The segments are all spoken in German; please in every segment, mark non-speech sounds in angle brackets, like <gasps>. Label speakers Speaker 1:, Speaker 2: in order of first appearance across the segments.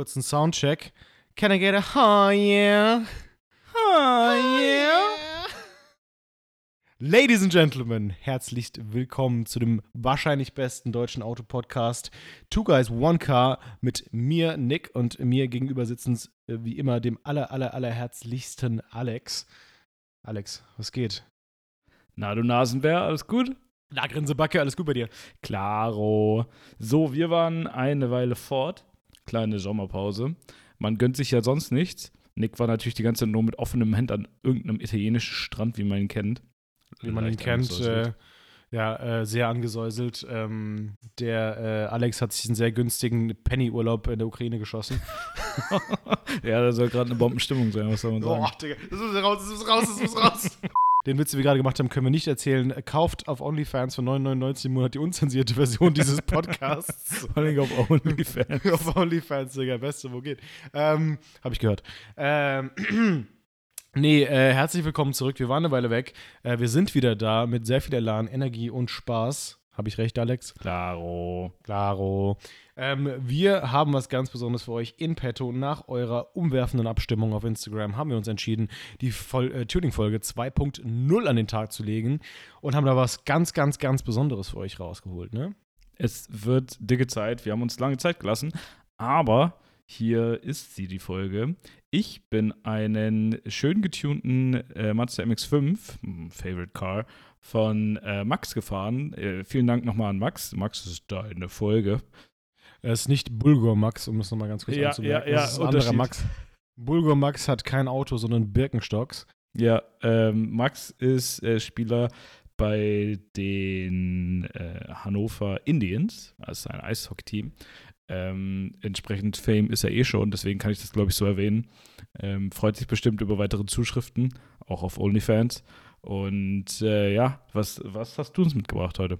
Speaker 1: kurz einen Soundcheck. Can I get a oh yeah? Oh yeah? Ladies and Gentlemen, herzlich willkommen zu dem wahrscheinlich besten deutschen Autopodcast Two Guys One Car mit mir, Nick, und mir gegenüber sitzend äh, wie immer dem aller, aller, aller herzlichsten Alex. Alex, was geht?
Speaker 2: Na, du Nasenbär, alles gut?
Speaker 1: Na, Grinsebacke, alles gut bei dir?
Speaker 2: Klaro. So, wir waren eine Weile fort. Kleine Sommerpause. Man gönnt sich ja sonst nichts. Nick war natürlich die ganze Zeit nur mit offenem Hemd an irgendeinem italienischen Strand, wie man ihn kennt.
Speaker 1: Wie man ihn kennt, äh, ja, äh, sehr angesäuselt. Ähm, der äh, Alex hat sich einen sehr günstigen Penny-Urlaub in der Ukraine geschossen. <laughs>
Speaker 2: ja, da soll gerade eine Bombenstimmung sein, was soll man sagen.
Speaker 1: Boah, Digga, das muss raus, das muss raus, das muss raus. <laughs> Den Witz, den wir gerade gemacht haben, können wir nicht erzählen. Kauft auf OnlyFans für 9,99 im Monat die unzensierte Version dieses <laughs> Podcasts.
Speaker 2: Vor allem auf OnlyFans. <laughs>
Speaker 1: auf OnlyFans, Digga, beste, wo geht. Ähm, Hab ich gehört. Ähm, <clears throat> nee, äh, herzlich willkommen zurück. Wir waren eine Weile weg. Äh, wir sind wieder da mit sehr viel Elan, Energie und Spaß. Habe ich recht, Alex?
Speaker 2: Klaro.
Speaker 1: Klaro. Ähm, wir haben was ganz Besonderes für euch in petto. Nach eurer umwerfenden Abstimmung auf Instagram haben wir uns entschieden, die äh, Tuning-Folge 2.0 an den Tag zu legen und haben da was ganz, ganz, ganz Besonderes für euch rausgeholt, ne?
Speaker 2: Es wird dicke Zeit. Wir haben uns lange Zeit gelassen, aber hier ist sie, die Folge. Ich bin einen schön getunten äh, Mazda MX5, hm, Favorite Car, von äh, Max gefahren. Äh, vielen Dank nochmal an Max. Max ist da in der Folge.
Speaker 1: Er ist nicht Bulgur Max, um es nochmal ganz kurz
Speaker 2: ja,
Speaker 1: anzumerken.
Speaker 2: Ja, ja,
Speaker 1: das ist ein anderer Max. Bulgur Max hat kein Auto, sondern Birkenstocks.
Speaker 2: Ja, ähm, Max ist äh, Spieler bei den äh, Hannover Indians, also ein Eishockey-Team. Ähm, entsprechend Fame ist er eh schon, deswegen kann ich das, glaube ich, so erwähnen. Ähm, freut sich bestimmt über weitere Zuschriften, auch auf OnlyFans. Und äh, ja, was, was hast du uns mitgebracht heute?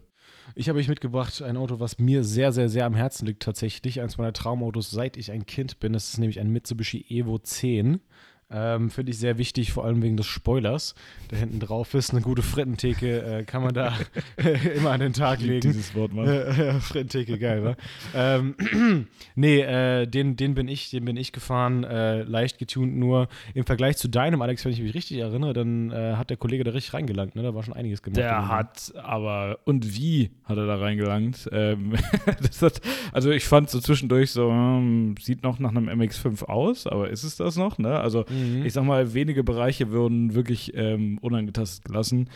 Speaker 1: Ich habe euch mitgebracht ein Auto, was mir sehr, sehr, sehr am Herzen liegt tatsächlich. Eines meiner Traumautos, seit ich ein Kind bin. Das ist nämlich ein Mitsubishi Evo 10. Ähm, Finde ich sehr wichtig, vor allem wegen des Spoilers, der hinten drauf ist. Eine gute Frittentheke äh, kann man da <laughs> immer an den Tag legen.
Speaker 2: Dieses Wort, Mann.
Speaker 1: Äh, Frittentheke, geil, wa? ähm, <clears throat> nee, äh, den, den bin ich, den bin ich gefahren, äh, leicht getunt nur. Im Vergleich zu deinem, Alex, wenn ich mich richtig erinnere, dann äh, hat der Kollege da richtig reingelangt, ne? Da war schon einiges gemacht.
Speaker 2: Der hat aber, und wie hat er da reingelangt? Ähm, <laughs> hat, also ich fand so zwischendurch so, hm, sieht noch nach einem MX5 aus, aber ist es das noch, ne? Also mhm. Ich sag mal, wenige Bereiche würden wirklich ähm, unangetastet gelassen.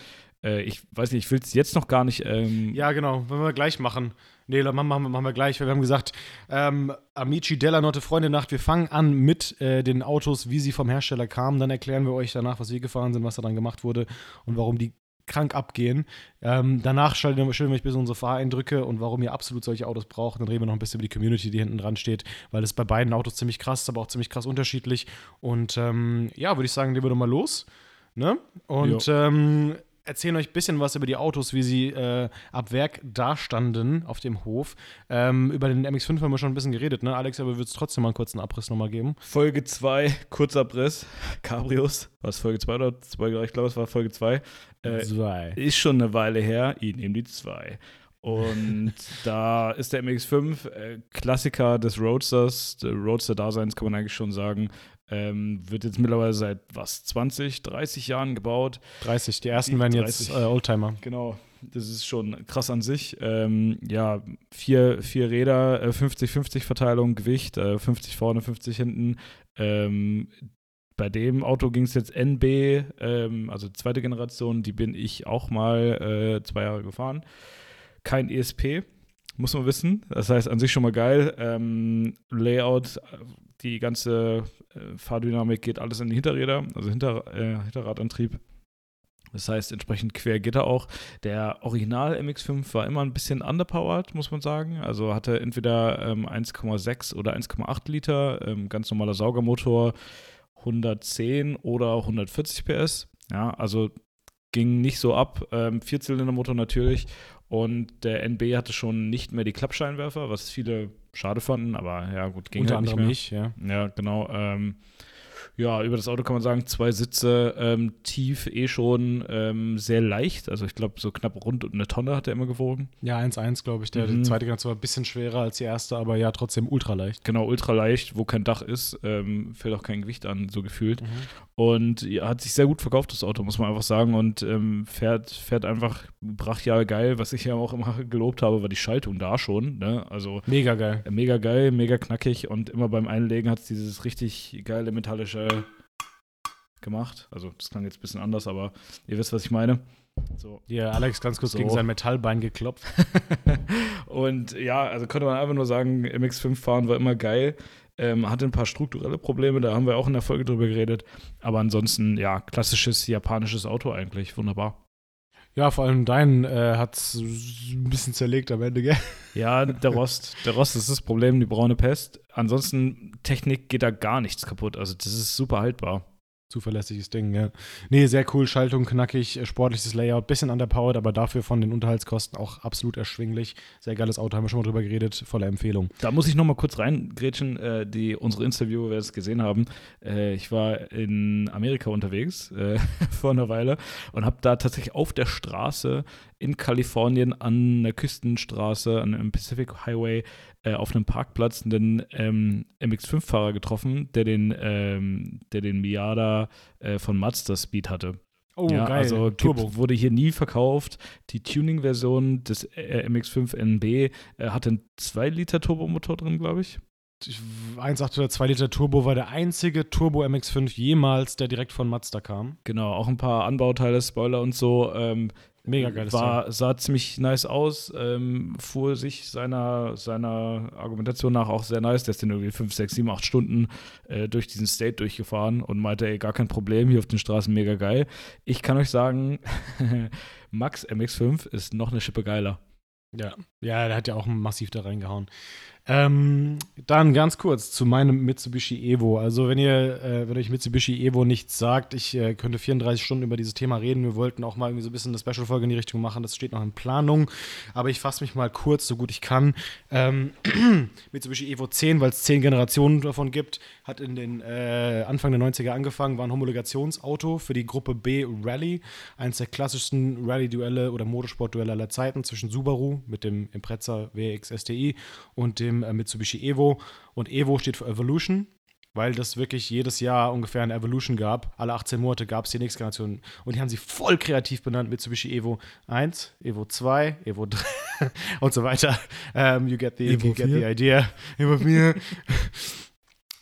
Speaker 2: Äh, ich weiß nicht, ich will es jetzt noch gar nicht. Ähm
Speaker 1: ja, genau, wollen wir gleich machen. Nee, machen, machen, machen wir gleich, weil wir haben gesagt, ähm, Amici della Notte Freunde Nacht, wir fangen an mit äh, den Autos, wie sie vom Hersteller kamen. Dann erklären wir euch danach, was wir gefahren sind, was daran gemacht wurde und warum die krank abgehen. Ähm, danach stellen wir ein bisschen unsere Fahreindrücke und warum ihr absolut solche Autos braucht. Dann reden wir noch ein bisschen über die Community, die hinten dran steht, weil es bei beiden Autos ziemlich krass ist, aber auch ziemlich krass unterschiedlich. Und ähm, ja, würde ich sagen, legen wir doch mal los. Ne? Und ähm, erzählen euch ein bisschen was über die Autos, wie sie äh, ab Werk dastanden auf dem Hof. Ähm, über den MX5 haben wir schon ein bisschen geredet, ne? Alex, aber würdest trotzdem mal einen kurzen Abriss nochmal geben?
Speaker 2: Folge 2, <laughs> Kurzabriss, Cabrios. War es Folge 2 oder 2? Ich glaube, es war Folge 2. Äh, ist schon eine Weile her. Ich nehme die 2. Und <laughs> da ist der MX5 äh, Klassiker des Roadsters, der Roadster-Daseins, kann man eigentlich schon sagen. Ähm, wird jetzt mittlerweile seit was, 20, 30 Jahren gebaut.
Speaker 1: 30, die ersten die werden 30, jetzt äh, Oldtimer.
Speaker 2: Genau, das ist schon krass an sich. Ähm, ja, vier, vier Räder, 50-50 äh, Verteilung, Gewicht, äh, 50 vorne, 50 hinten. Ähm, bei dem Auto ging es jetzt NB, ähm, also zweite Generation, die bin ich auch mal äh, zwei Jahre gefahren. Kein ESP, muss man wissen. Das heißt, an sich schon mal geil. Ähm, Layout, die ganze äh, Fahrdynamik geht alles in die Hinterräder, also Hinter, äh, Hinterradantrieb. Das heißt, entsprechend quer geht er auch. Der Original MX5 war immer ein bisschen underpowered, muss man sagen. Also hatte entweder ähm, 1,6 oder 1,8 Liter, ähm, ganz normaler Saugermotor, 110 oder 140 PS. Ja, also ging nicht so ab. Ähm, Vierzylindermotor natürlich. Und der NB hatte schon nicht mehr die Klappscheinwerfer, was viele schade fanden, aber ja, gut, ging
Speaker 1: Unter
Speaker 2: halt
Speaker 1: anderem
Speaker 2: nicht,
Speaker 1: mehr.
Speaker 2: Nicht, ja. ja, genau. Ähm, Ja, über das Auto kann man sagen, zwei Sitze, ähm, tief eh schon, ähm, sehr leicht. Also ich glaube, so knapp rund eine Tonne hat er immer gewogen.
Speaker 1: Ja, 1,1 glaube ich. Der,
Speaker 2: Mhm.
Speaker 1: Die zweite Generation war ein bisschen schwerer als die erste, aber ja, trotzdem ultra leicht.
Speaker 2: Genau, ultra leicht, wo kein Dach ist, ähm, fällt auch kein Gewicht an, so gefühlt. Und ja, hat sich sehr gut verkauft, das Auto, muss man einfach sagen. Und ähm, fährt, fährt einfach brachial geil. Was ich ja auch immer <laughs> gelobt habe, war die Schaltung da schon. Ne? Also
Speaker 1: Mega geil.
Speaker 2: äh, mega geil, mega knackig. Und immer beim Einlegen hat es dieses richtig geile metallische gemacht. Also das klang jetzt ein bisschen anders, aber ihr wisst, was ich meine. So.
Speaker 1: Hier, Alex ganz kurz
Speaker 2: So.
Speaker 1: gegen sein Metallbein geklopft. <laughs>
Speaker 2: und ja, also könnte man einfach nur sagen, MX5 fahren war immer geil. Ähm, hatte ein paar strukturelle Probleme, da haben wir auch in der Folge drüber geredet. Aber ansonsten, ja, klassisches japanisches Auto eigentlich. Wunderbar.
Speaker 1: Ja, vor allem dein äh, hat ein bisschen zerlegt am Ende, gell?
Speaker 2: Ja, der Rost. Der Rost ist das Problem, die braune Pest. Ansonsten, Technik geht da gar nichts kaputt. Also, das ist super haltbar.
Speaker 1: Zuverlässiges Ding, ja. Nee, sehr cool, Schaltung knackig, äh, sportliches Layout, bisschen underpowered, aber dafür von den Unterhaltskosten auch absolut erschwinglich. Sehr geiles Auto, haben wir schon mal drüber geredet, voller Empfehlung.
Speaker 2: Da muss ich noch mal kurz reingrätschen, äh, die, unsere Interviewer, wer es gesehen haben. Äh, ich war in Amerika unterwegs äh, <laughs> vor einer Weile und habe da tatsächlich auf der Straße in Kalifornien an der Küstenstraße, an einem Pacific Highway, äh, auf einem Parkplatz einen ähm, MX5-Fahrer getroffen, der den, ähm, der den Miata äh, von Mazda Speed hatte.
Speaker 1: Oh,
Speaker 2: ja,
Speaker 1: geil.
Speaker 2: Also Turbo. wurde hier nie verkauft. Die Tuning-Version des äh, MX5 NB äh, hatte einen 2-Liter-Turbomotor drin, glaube ich.
Speaker 1: 1,8 oder 2 Liter Turbo war der einzige Turbo MX5 jemals, der direkt von Mazda kam.
Speaker 2: Genau, auch ein paar Anbauteile, Spoiler und so. Ähm,
Speaker 1: Mega geiles
Speaker 2: war, Sah ziemlich nice aus, ähm, fuhr sich seiner, seiner Argumentation nach auch sehr nice. Der ist dann irgendwie 5, 6, 7, 8 Stunden äh, durch diesen State durchgefahren und meinte, ey, gar kein Problem, hier auf den Straßen mega geil. Ich kann euch sagen, <laughs> Max MX5 ist noch eine Schippe geiler.
Speaker 1: Ja, ja, der hat ja auch massiv da reingehauen. Ähm, dann ganz kurz zu meinem Mitsubishi Evo. Also wenn ihr, äh, wenn euch Mitsubishi Evo nichts sagt, ich äh, könnte 34 Stunden über dieses Thema reden. Wir wollten auch mal irgendwie so ein bisschen eine Special-Folge in die Richtung machen. Das steht noch in Planung. Aber ich fasse mich mal kurz, so gut ich kann. Ähm, <clears throat> Mitsubishi Evo 10, weil es 10 Generationen davon gibt, hat in den äh, Anfang der 90er angefangen, war ein Homologationsauto für die Gruppe B Rally. Eines der klassischsten Rallye-Duelle oder Motorsport-Duelle aller Zeiten zwischen Subaru mit dem Impreza WX STI und dem äh, Mitsubishi Evo. Und Evo steht für Evolution, weil das wirklich jedes Jahr ungefähr eine Evolution gab. Alle 18 Monate gab es die nächste Generation. Und die haben sie voll kreativ benannt: Mitsubishi Evo 1, Evo 2, Evo 3 <laughs> und so weiter. Um, you get the,
Speaker 2: Evo
Speaker 1: you get
Speaker 2: 4.
Speaker 1: the idea. Evo 4. <laughs>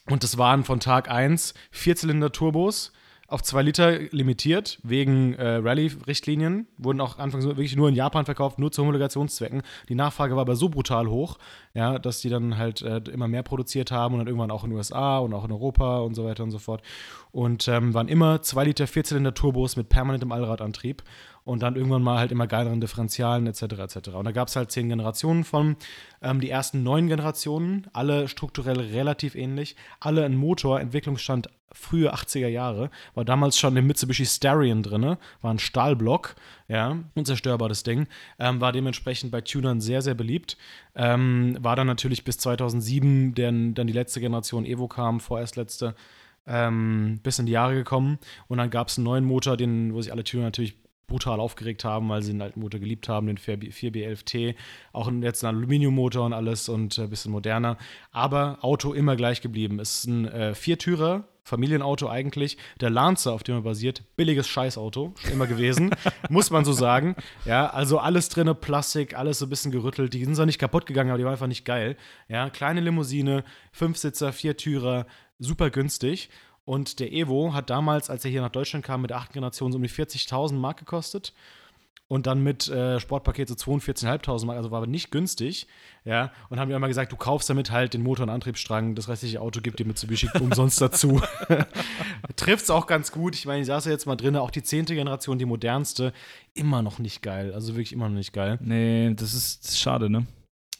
Speaker 1: Und das waren von Tag 1 Vierzylinder-Turbos auf 2 Liter limitiert, wegen äh, Rallye-Richtlinien. Wurden auch anfangs wirklich nur in Japan verkauft, nur zu Homologationszwecken. Die Nachfrage war aber so brutal hoch, ja, dass die dann halt äh, immer mehr produziert haben und dann irgendwann auch in den USA und auch in Europa und so weiter und so fort. Und ähm, waren immer 2 Liter Vierzylinder-Turbos mit permanentem Allradantrieb und dann irgendwann mal halt immer geileren Differentialen etc. etc. Und da gab es halt zehn Generationen von. Ähm, die ersten neun Generationen, alle strukturell relativ ähnlich, alle ein Motor, Entwicklungsstand frühe 80er Jahre, war damals schon im Mitsubishi Starion drin, war ein Stahlblock, ja, unzerstörbares Ding, ähm, war dementsprechend bei Tunern sehr, sehr beliebt. Ähm, war dann natürlich bis 2007, denn dann die letzte Generation Evo kam, vorerst letzte, ähm, bis in die Jahre gekommen. Und dann gab es einen neuen Motor, den, wo sich alle Tuner natürlich brutal aufgeregt haben, weil sie den alten Motor geliebt haben, den 4B11T. Auch jetzt ein Aluminiummotor und alles und ein bisschen moderner. Aber Auto immer gleich geblieben. Ist ein äh, Viertürer, Familienauto eigentlich. Der Lancer, auf dem er basiert, billiges Scheißauto, schon immer gewesen, <laughs> muss man so sagen. Ja, also alles drinne, Plastik, alles so ein bisschen gerüttelt. Die sind zwar nicht kaputt gegangen, aber die waren einfach nicht geil. Ja, kleine Limousine, Fünfsitzer, Viertürer, super günstig. Und der Evo hat damals, als er hier nach Deutschland kam, mit der achten Generation so um die 40.000 Mark gekostet. Und dann mit äh, Sportpaket so 42.500 Mark, also war aber nicht günstig. Ja, und haben mir immer gesagt, du kaufst damit halt den Motor und Antriebsstrang, das restliche Auto gibt dir Mitsubishi <laughs> umsonst dazu. <laughs> Trifft's auch ganz gut. Ich meine, ich saß ja jetzt mal drin, auch die zehnte Generation, die modernste, immer noch nicht geil. Also wirklich immer noch nicht geil.
Speaker 2: Nee, das ist schade, ne?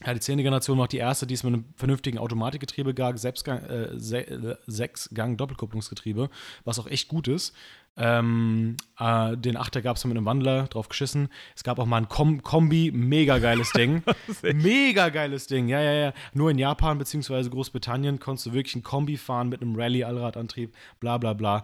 Speaker 1: Ja, die 10. Generation war auch die erste, die es mit einem vernünftigen Automatikgetriebe gab, Selbstgang, äh, Se äh, Sechsgang-Doppelkupplungsgetriebe, was auch echt gut ist. Ähm, äh, den Achter gab es mit einem Wandler, drauf geschissen. Es gab auch mal ein Kom Kombi, mega geiles <laughs> Ding. mega geiles Ding, ja, ja, ja. Nur in Japan bzw. Großbritannien konntest du wirklich ein Kombi fahren mit einem Rallye-Allradantrieb, bla bla bla.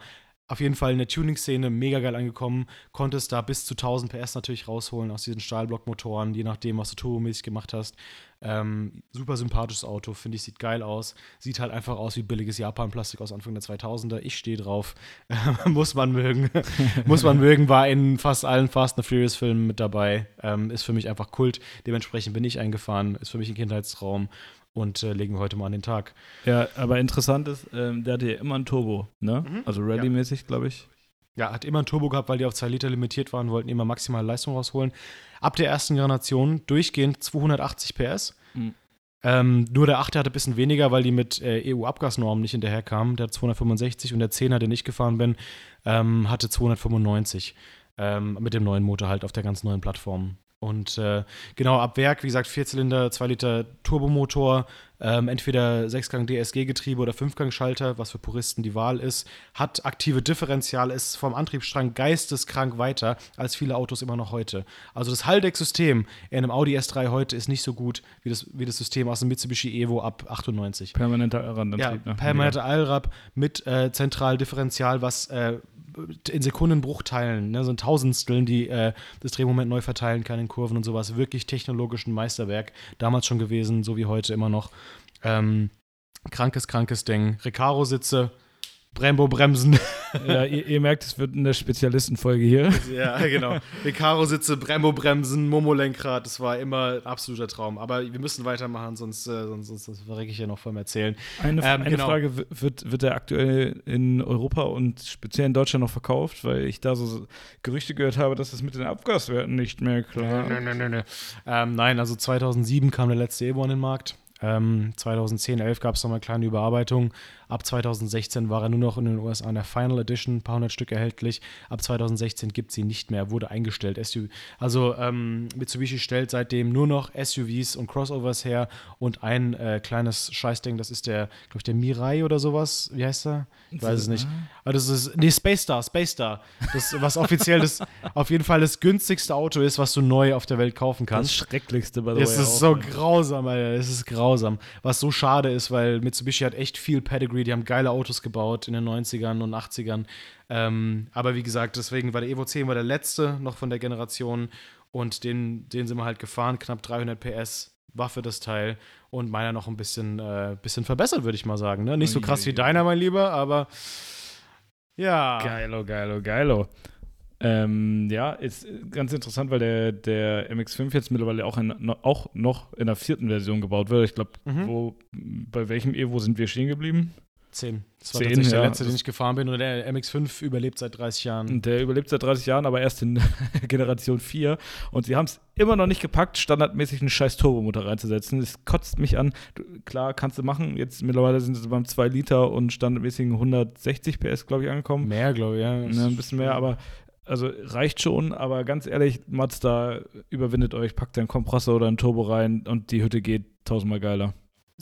Speaker 1: Auf jeden Fall in der Tuning-Szene mega geil angekommen. Konntest da bis zu 1000 PS natürlich rausholen aus diesen Stahlblockmotoren, je nachdem, was du turbomäßig gemacht hast. Ähm, super sympathisches Auto, finde ich, sieht geil aus. Sieht halt einfach aus wie billiges Japan-Plastik aus Anfang der 2000er. Ich stehe drauf. <laughs> Muss man mögen. <laughs> Muss man mögen, war in fast allen Fast and Furious-Filmen mit dabei. Ähm, ist für mich einfach Kult. Dementsprechend bin ich eingefahren. Ist für mich ein Kindheitstraum und äh, legen wir heute mal an den Tag.
Speaker 2: Ja, aber interessant ist, ähm, der hatte ja immer ein Turbo, ne? Mhm. Also Rally-mäßig, glaube ich.
Speaker 1: Ja, hat immer ein Turbo gehabt, weil die auf 2 Liter limitiert waren, wollten immer maximale Leistung rausholen. Ab der ersten Generation durchgehend 280 PS. Mhm. Ähm, nur der 8 hatte ein bisschen weniger, weil die mit äh, EU-Abgasnormen nicht hinterherkamen. Der hat 265 und der 10er, den ich gefahren bin, ähm, hatte 295. Ähm, mit dem neuen Motor halt auf der ganz neuen Plattform. Und äh, genau, ab Werk, wie gesagt, Vierzylinder, 2 Liter Turbomotor, ähm, entweder 6-Gang DSG-Getriebe oder 5-Gang-Schalter, was für Puristen die Wahl ist, hat aktive Differential, ist vom Antriebsstrang geisteskrank weiter als viele Autos immer noch heute. Also das Haldeck-System in einem Audi S3 heute ist nicht so gut wie das, wie das System aus dem Mitsubishi Evo ab 98.
Speaker 2: Permanenter Allradantrieb.
Speaker 1: Ja, ne? permanenter Allrad mit äh, Zentraldifferential, was äh, in Sekundenbruchteilen, ne, so ein Tausendsteln, die äh, das Drehmoment neu verteilen kann in Kurven und sowas. Wirklich technologisch ein Meisterwerk. Damals schon gewesen, so wie heute immer noch. Ähm, krankes, krankes Ding. Recaro-Sitze, Brembo-Bremsen. <laughs>
Speaker 2: Ja, ihr, ihr, merkt, es wird eine Spezialistenfolge hier.
Speaker 1: Ja, genau. Recaro-Sitze, Brembo-Bremsen, Momo-Lenkrad, das war immer ein absoluter Traum. Aber wir müssen weitermachen, sonst, äh, sonst, sonst verrecke ich ja noch vom Erzählen.
Speaker 2: Eine, ähm, eine genau. Frage, wird, wird der aktuell in Europa und speziell in Deutschland noch verkauft? Weil ich da so Gerüchte gehört habe, dass das mit den Abgaswerten nicht mehr klar
Speaker 1: ist. Nein, nein, nein, nein. Ähm, nein, also 2007 kam der letzte Evo an den Markt. Ähm, 2010, 11 gab es nochmal eine kleine Überarbeitung. Ab 2016 war er nur noch in den USA in der Final Edition, ein paar hundert Stück erhältlich. Ab 2016 gibt es sie nicht mehr, wurde eingestellt. SUV, also ähm, Mitsubishi stellt seitdem nur noch SUVs und Crossovers her und ein äh, kleines Scheißding, das ist der, glaube ich, der Mirai oder sowas. Wie heißt er? Ich weiß es nicht. Aber das ist, nee, Space Star, Space Star. Das, was offiziell das, <laughs> auf jeden Fall das günstigste Auto ist, was du neu auf der Welt kaufen kannst.
Speaker 2: Das schrecklichste bei der
Speaker 1: Das ist so grausam, Alter. Es ist grausam grausam. Was so schade ist, weil Mitsubishi hat echt viel Pedigree, die haben geile Autos gebaut in den 90ern und 80ern. Ähm, aber wie gesagt, deswegen war der Evo 10 war der letzte noch von der Generation und den, den sind wir halt gefahren, knapp 300 PS. Waffe das Teil und meiner noch ein bisschen, äh, bisschen verbessert, würde ich mal sagen. Ne? Nicht so krass wie deiner, mein Lieber, aber ja.
Speaker 2: Geilo, geilo, geilo. Ähm, ja, ist ganz interessant, weil der, der MX5 jetzt mittlerweile auch, in, auch noch in der vierten Version gebaut wird. Ich glaube, mhm. bei welchem Evo sind wir stehen geblieben?
Speaker 1: Zehn. Das war 10, tatsächlich ja. der letzte, den ich gefahren bin. Und der MX5 überlebt seit 30 Jahren.
Speaker 2: Der überlebt seit 30 Jahren, aber erst in <laughs> Generation 4. Und sie haben es immer noch nicht gepackt, standardmäßig einen scheiß Turbomotor reinzusetzen. Das kotzt mich an. Klar, kannst du machen. Jetzt mittlerweile sind sie beim 2 Liter und standardmäßigen 160 PS, glaube ich, angekommen.
Speaker 1: Mehr, glaube ich, ja.
Speaker 2: ja. Ein bisschen mehr, aber also reicht schon, aber ganz ehrlich, Mazda, überwindet euch, packt einen Kompressor oder einen Turbo rein und die Hütte geht tausendmal geiler.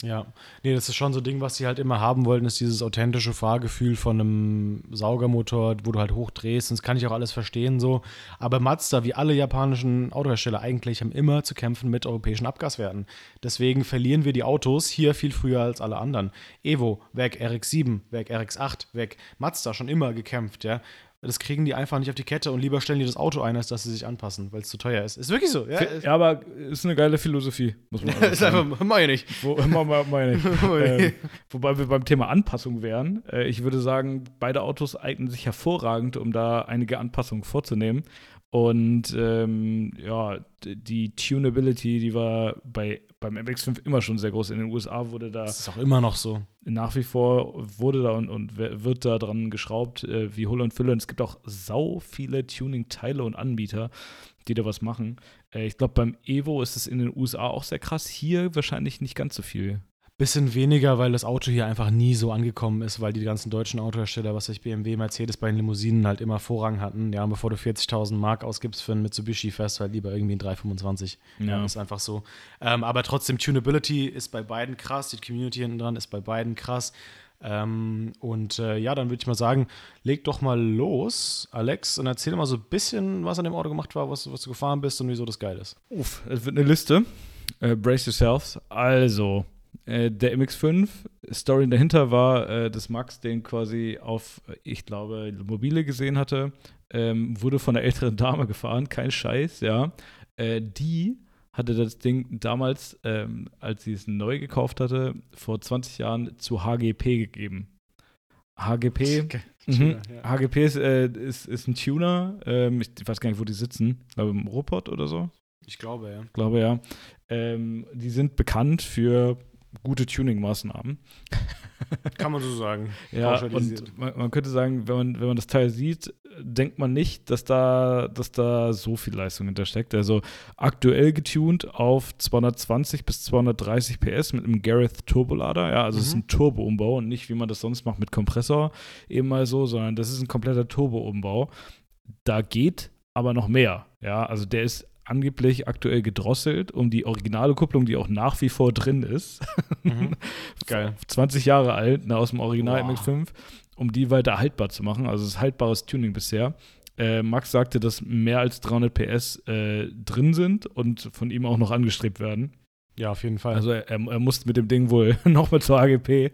Speaker 1: Ja, nee, das ist schon so ein Ding, was sie halt immer haben wollten, ist dieses authentische Fahrgefühl von einem Saugermotor, wo du halt hochdrehst. Und das kann ich auch alles verstehen so. Aber Mazda, wie alle japanischen Autohersteller eigentlich, haben immer zu kämpfen mit europäischen Abgaswerten. Deswegen verlieren wir die Autos hier viel früher als alle anderen. Evo, weg RX7, weg RX8, weg Mazda, schon immer gekämpft, ja. Das kriegen die einfach nicht auf die Kette und lieber stellen die das Auto ein, als dass sie sich anpassen, weil es zu teuer ist. Ist wirklich so. Ja,
Speaker 2: ja aber ist eine geile Philosophie, muss man <laughs>
Speaker 1: ist einfach, meine ich.
Speaker 2: Wo, <laughs> meine ich. <laughs> ähm, wobei wir beim Thema Anpassung wären. Äh, ich würde sagen, beide Autos eignen sich hervorragend, um da einige Anpassungen vorzunehmen. Und ähm, ja, die Tunability, die war bei, beim MX5 immer schon sehr groß. In den USA wurde da.
Speaker 1: Das ist auch immer noch so.
Speaker 2: Nach wie vor wurde da und, und wird da dran geschraubt, äh, wie Hulle und Fülle. Und es gibt auch sau viele Tuning-Teile und Anbieter, die da was machen. Äh, ich glaube, beim Evo ist es in den USA auch sehr krass. Hier wahrscheinlich nicht ganz so viel.
Speaker 1: Bisschen weniger, weil das Auto hier einfach nie so angekommen ist, weil die ganzen deutschen Autohersteller, was ich BMW, Mercedes bei den Limousinen halt immer Vorrang hatten. Ja, bevor du 40.000 Mark ausgibst für einen Mitsubishi, fährst du halt lieber irgendwie einen 325. Ja,
Speaker 2: Ja.
Speaker 1: ist einfach so. Ähm, aber trotzdem, Tunability ist bei beiden krass, die Community hinten dran ist bei beiden krass. Ähm, und äh, ja, dann würde ich mal sagen, leg doch mal los, Alex, und erzähl mal so ein bisschen, was an dem Auto gemacht war, was, was du gefahren bist und wieso das geil ist.
Speaker 2: Uff, es wird eine Liste. Äh, brace yourselves. Also, äh, der MX5, Story dahinter war, äh, dass Max den quasi auf, ich glaube, Mobile gesehen hatte, ähm, wurde von einer älteren Dame gefahren, kein Scheiß, ja. Äh, die hatte das Ding damals, ähm, als sie es neu gekauft hatte, vor 20 Jahren zu HGP gegeben. HGP, Mhm. HGP ist, äh, ist, ist ein Tuner. Ähm, ich weiß gar nicht, wo die sitzen. Ich glaube, im Ruhrpott oder so.
Speaker 1: Ich glaube, ja.
Speaker 2: Ich glaube, ja. Ähm, die sind bekannt für gute Tuning-Maßnahmen. <laughs>
Speaker 1: Kann man so sagen.
Speaker 2: Ja, und man, man könnte sagen, wenn man, wenn man das Teil sieht, denkt man nicht, dass da, dass da so viel Leistung hintersteckt. Also aktuell getuned auf 220 bis 230 PS mit einem Gareth Turbolader. Ja, also es ist
Speaker 1: Mhm.
Speaker 2: ein Turbo-Umbau und nicht, wie man das sonst macht mit Kompressor eben mal so, sondern das ist ein kompletter Turbo-Umbau. Da geht aber noch mehr. Ja, also der ist angeblich aktuell gedrosselt um die originale Kupplung, die auch nach wie vor drin ist.
Speaker 1: Mhm. <laughs> Geil.
Speaker 2: 20 Jahre alt, ne, aus dem Original
Speaker 1: Boah.
Speaker 2: MX5, um die weiter haltbar zu machen. Also es ist haltbares Tuning bisher. Äh, Max sagte, dass mehr als 300 PS äh, drin sind und von ihm auch noch angestrebt werden.
Speaker 1: Ja, auf jeden Fall.
Speaker 2: Also er, er musste mit dem Ding wohl <laughs> nochmal zur AGP.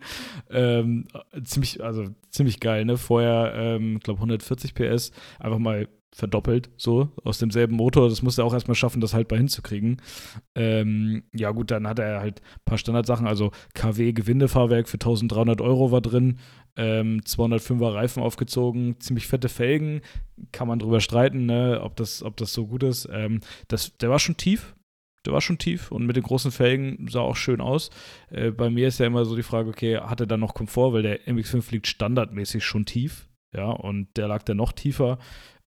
Speaker 2: Ähm, ziemlich, also ziemlich geil, ne? Vorher, ähm, ich glaube 140 PS, einfach mal verdoppelt, so aus demselben Motor. Das musste er auch erstmal schaffen, das haltbar hinzukriegen. Ähm, ja, gut, dann hat er halt ein paar Standardsachen. Also KW-Gewindefahrwerk für 1300 Euro war drin. Ähm, 205er Reifen aufgezogen, ziemlich fette Felgen. Kann man drüber streiten, ne, ob, das, ob das so gut ist. Ähm, das, der war schon tief. Der war schon tief und mit den großen Felgen sah auch schön aus. Äh, bei mir ist ja immer so die Frage, okay, hat er dann noch Komfort, weil der MX5 liegt standardmäßig schon tief. Ja, und der lag dann noch tiefer.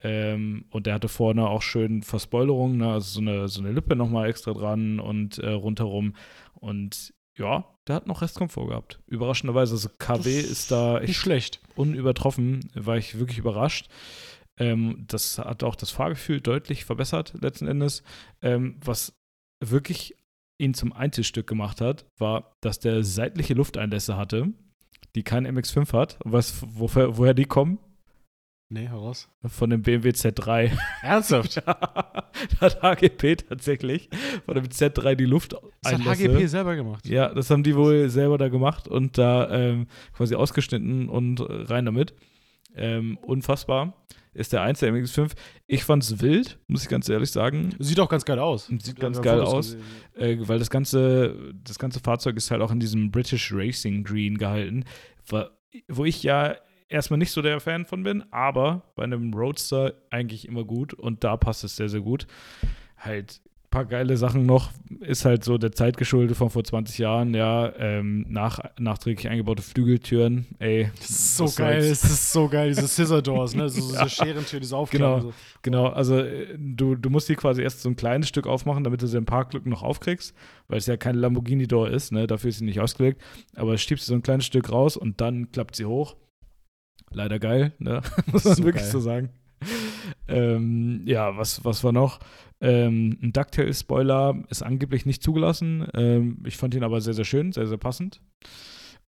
Speaker 2: Ähm, und der hatte vorne auch schön Verspoilerung, ne? also so eine, so eine Lippe nochmal extra dran und äh, rundherum. Und ja, der hat noch Restkomfort gehabt. Überraschenderweise, also KW
Speaker 1: Das
Speaker 2: ist da
Speaker 1: Nicht
Speaker 2: echt
Speaker 1: schlecht.
Speaker 2: unübertroffen, war ich wirklich überrascht. Ähm, das hat auch das Fahrgefühl deutlich verbessert, letzten Endes. Ähm, was wirklich ihn zum Einzelstück gemacht hat, war, dass der seitliche Lufteinlässe hatte, die kein MX5 hat. Weißt du, woher, woher die kommen?
Speaker 1: Nee, heraus.
Speaker 2: Von dem BMW Z3. <laughs>
Speaker 1: Ernsthaft?
Speaker 2: da hat HGP tatsächlich von dem Z3 die Luft
Speaker 1: Das hat HGP selber gemacht.
Speaker 2: ja, das haben die wohl selber da gemacht und da ähm, quasi ausgeschnitten und rein damit. Ähm, unfassbar. Ist der 1 der MX5. Ich fand's wild, muss ich ganz ehrlich sagen.
Speaker 1: Sieht auch ganz geil aus.
Speaker 2: Sieht
Speaker 1: Wir
Speaker 2: ganz geil
Speaker 1: Fotos
Speaker 2: aus. Äh, weil das ganze, das ganze Fahrzeug ist halt auch in diesem British Racing Green gehalten, wo ich ja erstmal nicht so der Fan von bin, aber bei einem Roadster eigentlich immer gut und da passt es sehr, sehr gut. Halt ein paar geile Sachen noch, ist halt so der Zeit geschuldet von vor 20 Jahren, ja, ähm, nach, nachträglich eingebaute Flügeltüren, ey.
Speaker 1: Das ist so geil, das ist so geil, diese Scissor Doors, ne? <laughs> So, so
Speaker 2: Ja.
Speaker 1: diese Scherentür, diese Aufklappen.
Speaker 2: Genau.
Speaker 1: So.
Speaker 2: Genau, also äh, du, du musst die quasi erst so ein kleines Stück aufmachen, damit du sie im Parklücken noch aufkriegst, weil es ja kein Lamborghini-Door ist, ne? dafür ist sie nicht ausgelegt. Aber schiebst du so ein kleines Stück raus und dann klappt sie hoch. Leider geil, ne? <laughs> muss man
Speaker 1: So
Speaker 2: wirklich
Speaker 1: geil.
Speaker 2: so sagen. Ähm, ja, was, was war noch? Ähm, ein Ducktail-Spoiler ist angeblich nicht zugelassen. Ähm, ich fand ihn aber sehr, sehr schön, sehr, sehr passend.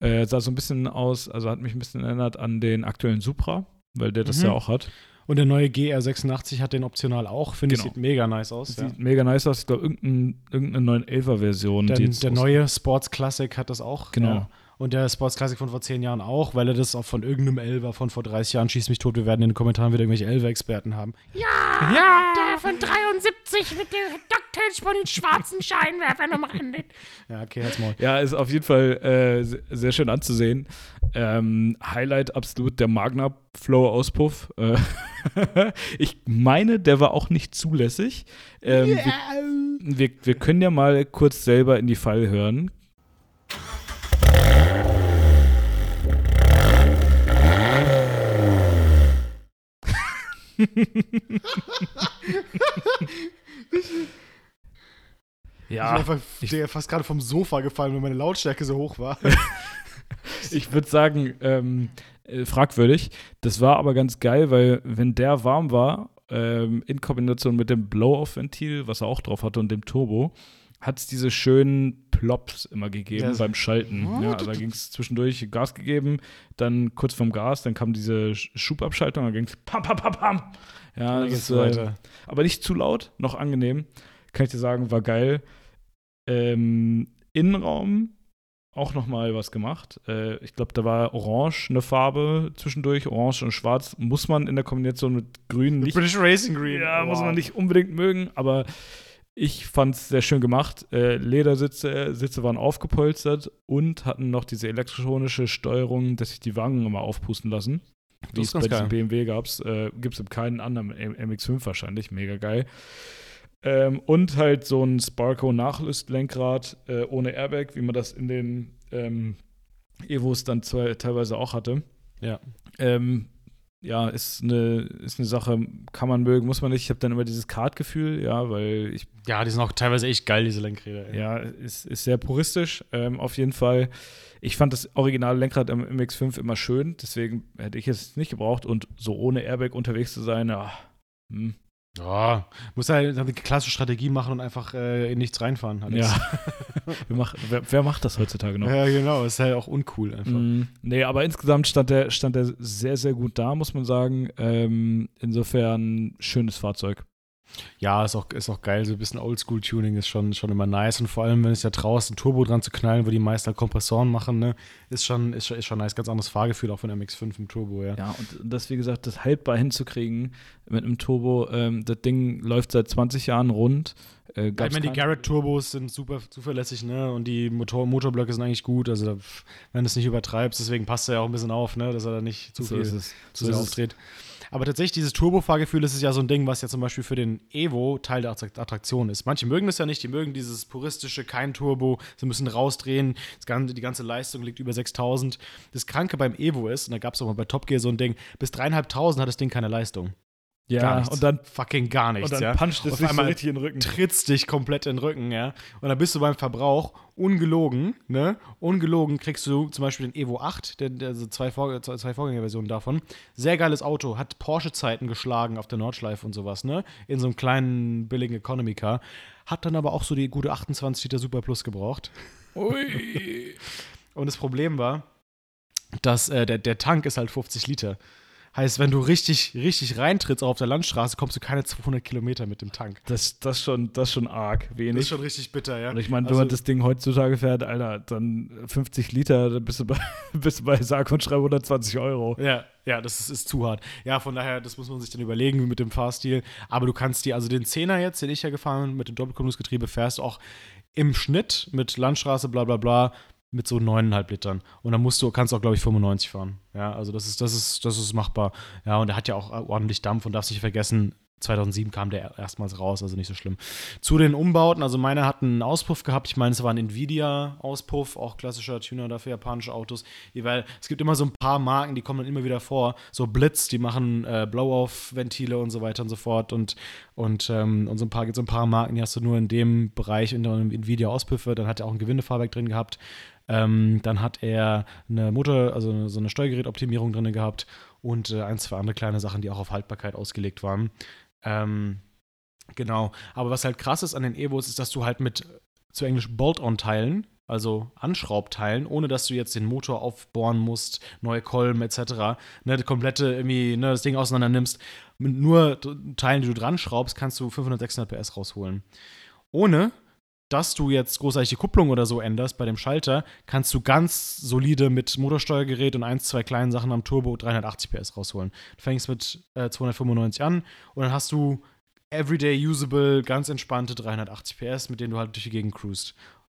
Speaker 2: Äh, sah so ein bisschen aus, also hat mich ein bisschen erinnert an den aktuellen Supra, weil der das
Speaker 1: Mhm.
Speaker 2: ja auch hat.
Speaker 1: Und der neue GR86 hat den optional auch. Finde ich,
Speaker 2: Genau.
Speaker 1: sieht mega nice aus.
Speaker 2: Das
Speaker 1: Ja.
Speaker 2: sieht mega nice aus. Ich glaube, irgendein, irgendeine 911er-Version.
Speaker 1: Der, der neue Sports Classic hat das auch.
Speaker 2: Genau.
Speaker 1: Ja. Und der Sports Classic von vor zehn Jahren auch, weil er das auch von irgendeinem Elver von vor 30 Jahren schießt mich tot. Wir werden in den Kommentaren wieder irgendwelche Elver-Experten haben.
Speaker 3: Ja,
Speaker 1: Ja.
Speaker 3: der von 73 mit den DuckTales von den schwarzen Scheinwerfern umrandet.
Speaker 1: Ja, okay, halt's Maul.
Speaker 2: Ja, ist auf jeden Fall äh, se- sehr schön anzusehen. Ähm, Highlight absolut der Magna Flow Auspuff. Äh, <laughs> ich meine, der war auch nicht zulässig. Ähm, wir, wir, wir können ja mal kurz selber in die Fall hören. Ja,
Speaker 1: ich bin einfach der fast gerade vom Sofa gefallen, weil meine Lautstärke so hoch war. <laughs>
Speaker 2: ich würde sagen, ähm, äh, fragwürdig. Das war aber ganz geil, weil wenn der warm war, ähm, in Kombination mit dem Blow-Off-Ventil, was er auch drauf hatte, und dem Turbo, hat es diese schönen Plops immer gegeben
Speaker 1: Ja,
Speaker 2: beim Schalten. Ja, also da ging es zwischendurch Gas gegeben, dann kurz vorm Gas, dann kam diese Sch- Schubabschaltung, dann ging es pam, pam, pam, pam. Ja,
Speaker 1: Dann
Speaker 2: das ist, äh,
Speaker 1: weiter.
Speaker 2: aber nicht zu laut, noch angenehm. Kann ich dir sagen, war geil. Ähm, Innenraum auch noch mal was gemacht. Äh, ich glaube, da war Orange eine Farbe zwischendurch. Orange und Schwarz muss man in der Kombination mit Grün nicht.
Speaker 1: British Racing Green.
Speaker 2: Ja, muss
Speaker 1: Wow.
Speaker 2: man nicht unbedingt mögen, aber ich fand es sehr schön gemacht. Äh, Ledersitze Sitze waren aufgepolstert und hatten noch diese elektronische Steuerung, dass sich die Wangen immer aufpusten lassen. Wie es bei diesem
Speaker 1: geil.
Speaker 2: BMW gab, äh, gibt es in keinen anderen M- MX5 wahrscheinlich. Mega geil. Ähm, und halt so ein Sparco-Nachlüstlenkrad äh, ohne Airbag, wie man das in den ähm, Evos dann teilweise auch hatte.
Speaker 1: Ja.
Speaker 2: Ähm, ja, ist eine, ist eine Sache, kann man mögen, muss man nicht. Ich habe dann immer dieses Kart-Gefühl, ja, weil ich,
Speaker 1: Ja, die sind auch teilweise echt geil, diese Lenkräder. ey.
Speaker 2: ja, ist, ist sehr puristisch, ähm, auf jeden Fall. Ich fand das originale Lenkrad im MX5 immer schön, deswegen hätte ich es nicht gebraucht und so ohne Airbag unterwegs zu sein, ja, hm,
Speaker 1: Ja, muss halt eine klassische Strategie machen und einfach äh, in nichts reinfahren. Alex.
Speaker 2: ja. <laughs> wer, macht, wer, wer macht das heutzutage noch?
Speaker 1: ja, genau. Ist halt auch uncool einfach.
Speaker 2: Mm, nee, aber insgesamt stand der, stand der sehr, sehr gut da, muss man sagen. Ähm, insofern schönes Fahrzeug.
Speaker 1: Ja, ist auch, ist auch geil. So ein bisschen Oldschool-Tuning ist schon, schon immer nice. Und vor allem, wenn es ja traust, ein Turbo dran zu knallen, wo die meisten halt Kompressoren machen, ne, ist schon, ist, schon- ist schon nice. Ganz anderes Fahrgefühl auch von der MX5 im Turbo, ja.
Speaker 2: Ja, und das, wie gesagt, das haltbar hinzukriegen mit einem Turbo. Ähm, das Ding läuft seit 20 Jahren rund. Äh,
Speaker 1: Ich meine, die Garrett-Turbos sind super zuverlässig, ne? Und die Motor Motorblöcke sind eigentlich gut. Also, wenn du es nicht übertreibst, deswegen passt er ja auch ein bisschen auf, ne? Dass er da nicht zu
Speaker 2: so
Speaker 1: viel zu
Speaker 2: So
Speaker 1: sehr
Speaker 2: ist.
Speaker 1: Aber tatsächlich, dieses Turbo-Fahrgefühl, ist ja so ein Ding, was ja zum Beispiel für den Evo Teil der Attrakt- Attraktion ist. Manche mögen das ja nicht, die mögen dieses puristische, kein Turbo, sie müssen rausdrehen, ganze, die ganze Leistung liegt über 6000. Das Kranke beim Evo ist, und da gab es auch mal bei Top Gear so ein Ding, bis 3500 hat das Ding keine Leistung.
Speaker 2: Ja, und dann,
Speaker 1: fucking gar nichts,
Speaker 2: und dann
Speaker 1: ja.
Speaker 2: puncht es sich so richtig in den Rücken.
Speaker 1: trittst dich komplett in den Rücken, ja. Und dann bist du beim Verbrauch ungelogen, ne? Ungelogen kriegst du zum Beispiel den Evo 8, der, der, also zwei, Vor zwei Vorgängerversionen davon. Sehr geiles Auto, hat Porsche-Zeiten geschlagen auf der Nordschleife und sowas, ne? In so einem kleinen, billigen Economy-Car. Hat dann aber auch so die gute 28 Liter Super Plus gebraucht.
Speaker 2: Ui. <laughs>
Speaker 1: Und das Problem war, dass äh, der, der Tank ist halt 50 Liter. Heißt, wenn du richtig, richtig reintrittst auch auf der Landstraße, kommst du keine 200 Kilometer mit dem Tank.
Speaker 2: Das, das, schon, das schon arg
Speaker 1: Das
Speaker 2: wenig.
Speaker 1: ist schon richtig bitter, ja.
Speaker 2: Und ich meine, wenn
Speaker 1: Also-
Speaker 2: man das Ding heutzutage fährt, Alter, dann 50 Liter, dann bist du bei, <laughs> bist du bei sag und schreib 120 Euro.
Speaker 1: Ja, ja, das ist, ist zu hart. Ja, von daher, das muss man sich dann überlegen mit dem Fahrstil. Aber du kannst dir, also den Zehner jetzt, den ich ja gefahren bin, mit dem Doppelkupplungsgetriebe, fährst auch im Schnitt mit Landstraße, bla bla bla, mit so 9,5 Litern. Und dann musst du, kannst auch, glaube ich, 95 fahren. Ja, also das ist, das ist, das ist machbar. Ja, und er hat ja auch ordentlich Dampf und darfst nicht vergessen, 2007 kam der erstmals raus, also nicht so schlimm. Zu den Umbauten, also meiner hat einen Auspuff gehabt. Ich meine, es war ein Nvidia-Auspuff, auch klassischer Tuner dafür japanische Autos. Weil es gibt immer so ein paar Marken, die kommen dann immer wieder vor. So Blitz, die machen äh, Blow-Off-Ventile und so weiter und so fort. Und, und, ähm, und so ein paar, gibt so ein paar Marken, die hast du nur in dem Bereich in der Nvidia-Auspuffe. Dann hat er auch ein Gewindefahrwerk drin gehabt. Ähm, dann hat er eine Motor, also so eine Steuergerätoptimierung drin gehabt und äh, ein, zwei andere kleine Sachen, die auch auf Haltbarkeit ausgelegt waren. Ähm, genau. Aber was halt krass ist an den Evos, ist, dass du halt mit zu Englisch Bolt-on-Teilen, also Anschraubteilen, ohne dass du jetzt den Motor aufbohren musst, neue Kolben etc., ne, die komplette irgendwie, ne, das Ding auseinander nimmst, mit nur Teilen, die du dran schraubst, kannst du 500, 600 PS rausholen. Ohne dass du jetzt großartig die Kupplung oder so änderst bei dem Schalter, kannst du ganz solide mit Motorsteuergerät und eins, zwei kleinen Sachen am Turbo 380 PS rausholen. Du fängst mit äh, 295 an und dann hast du everyday usable, ganz entspannte 380 PS, mit denen du halt durch die Gegend cruist.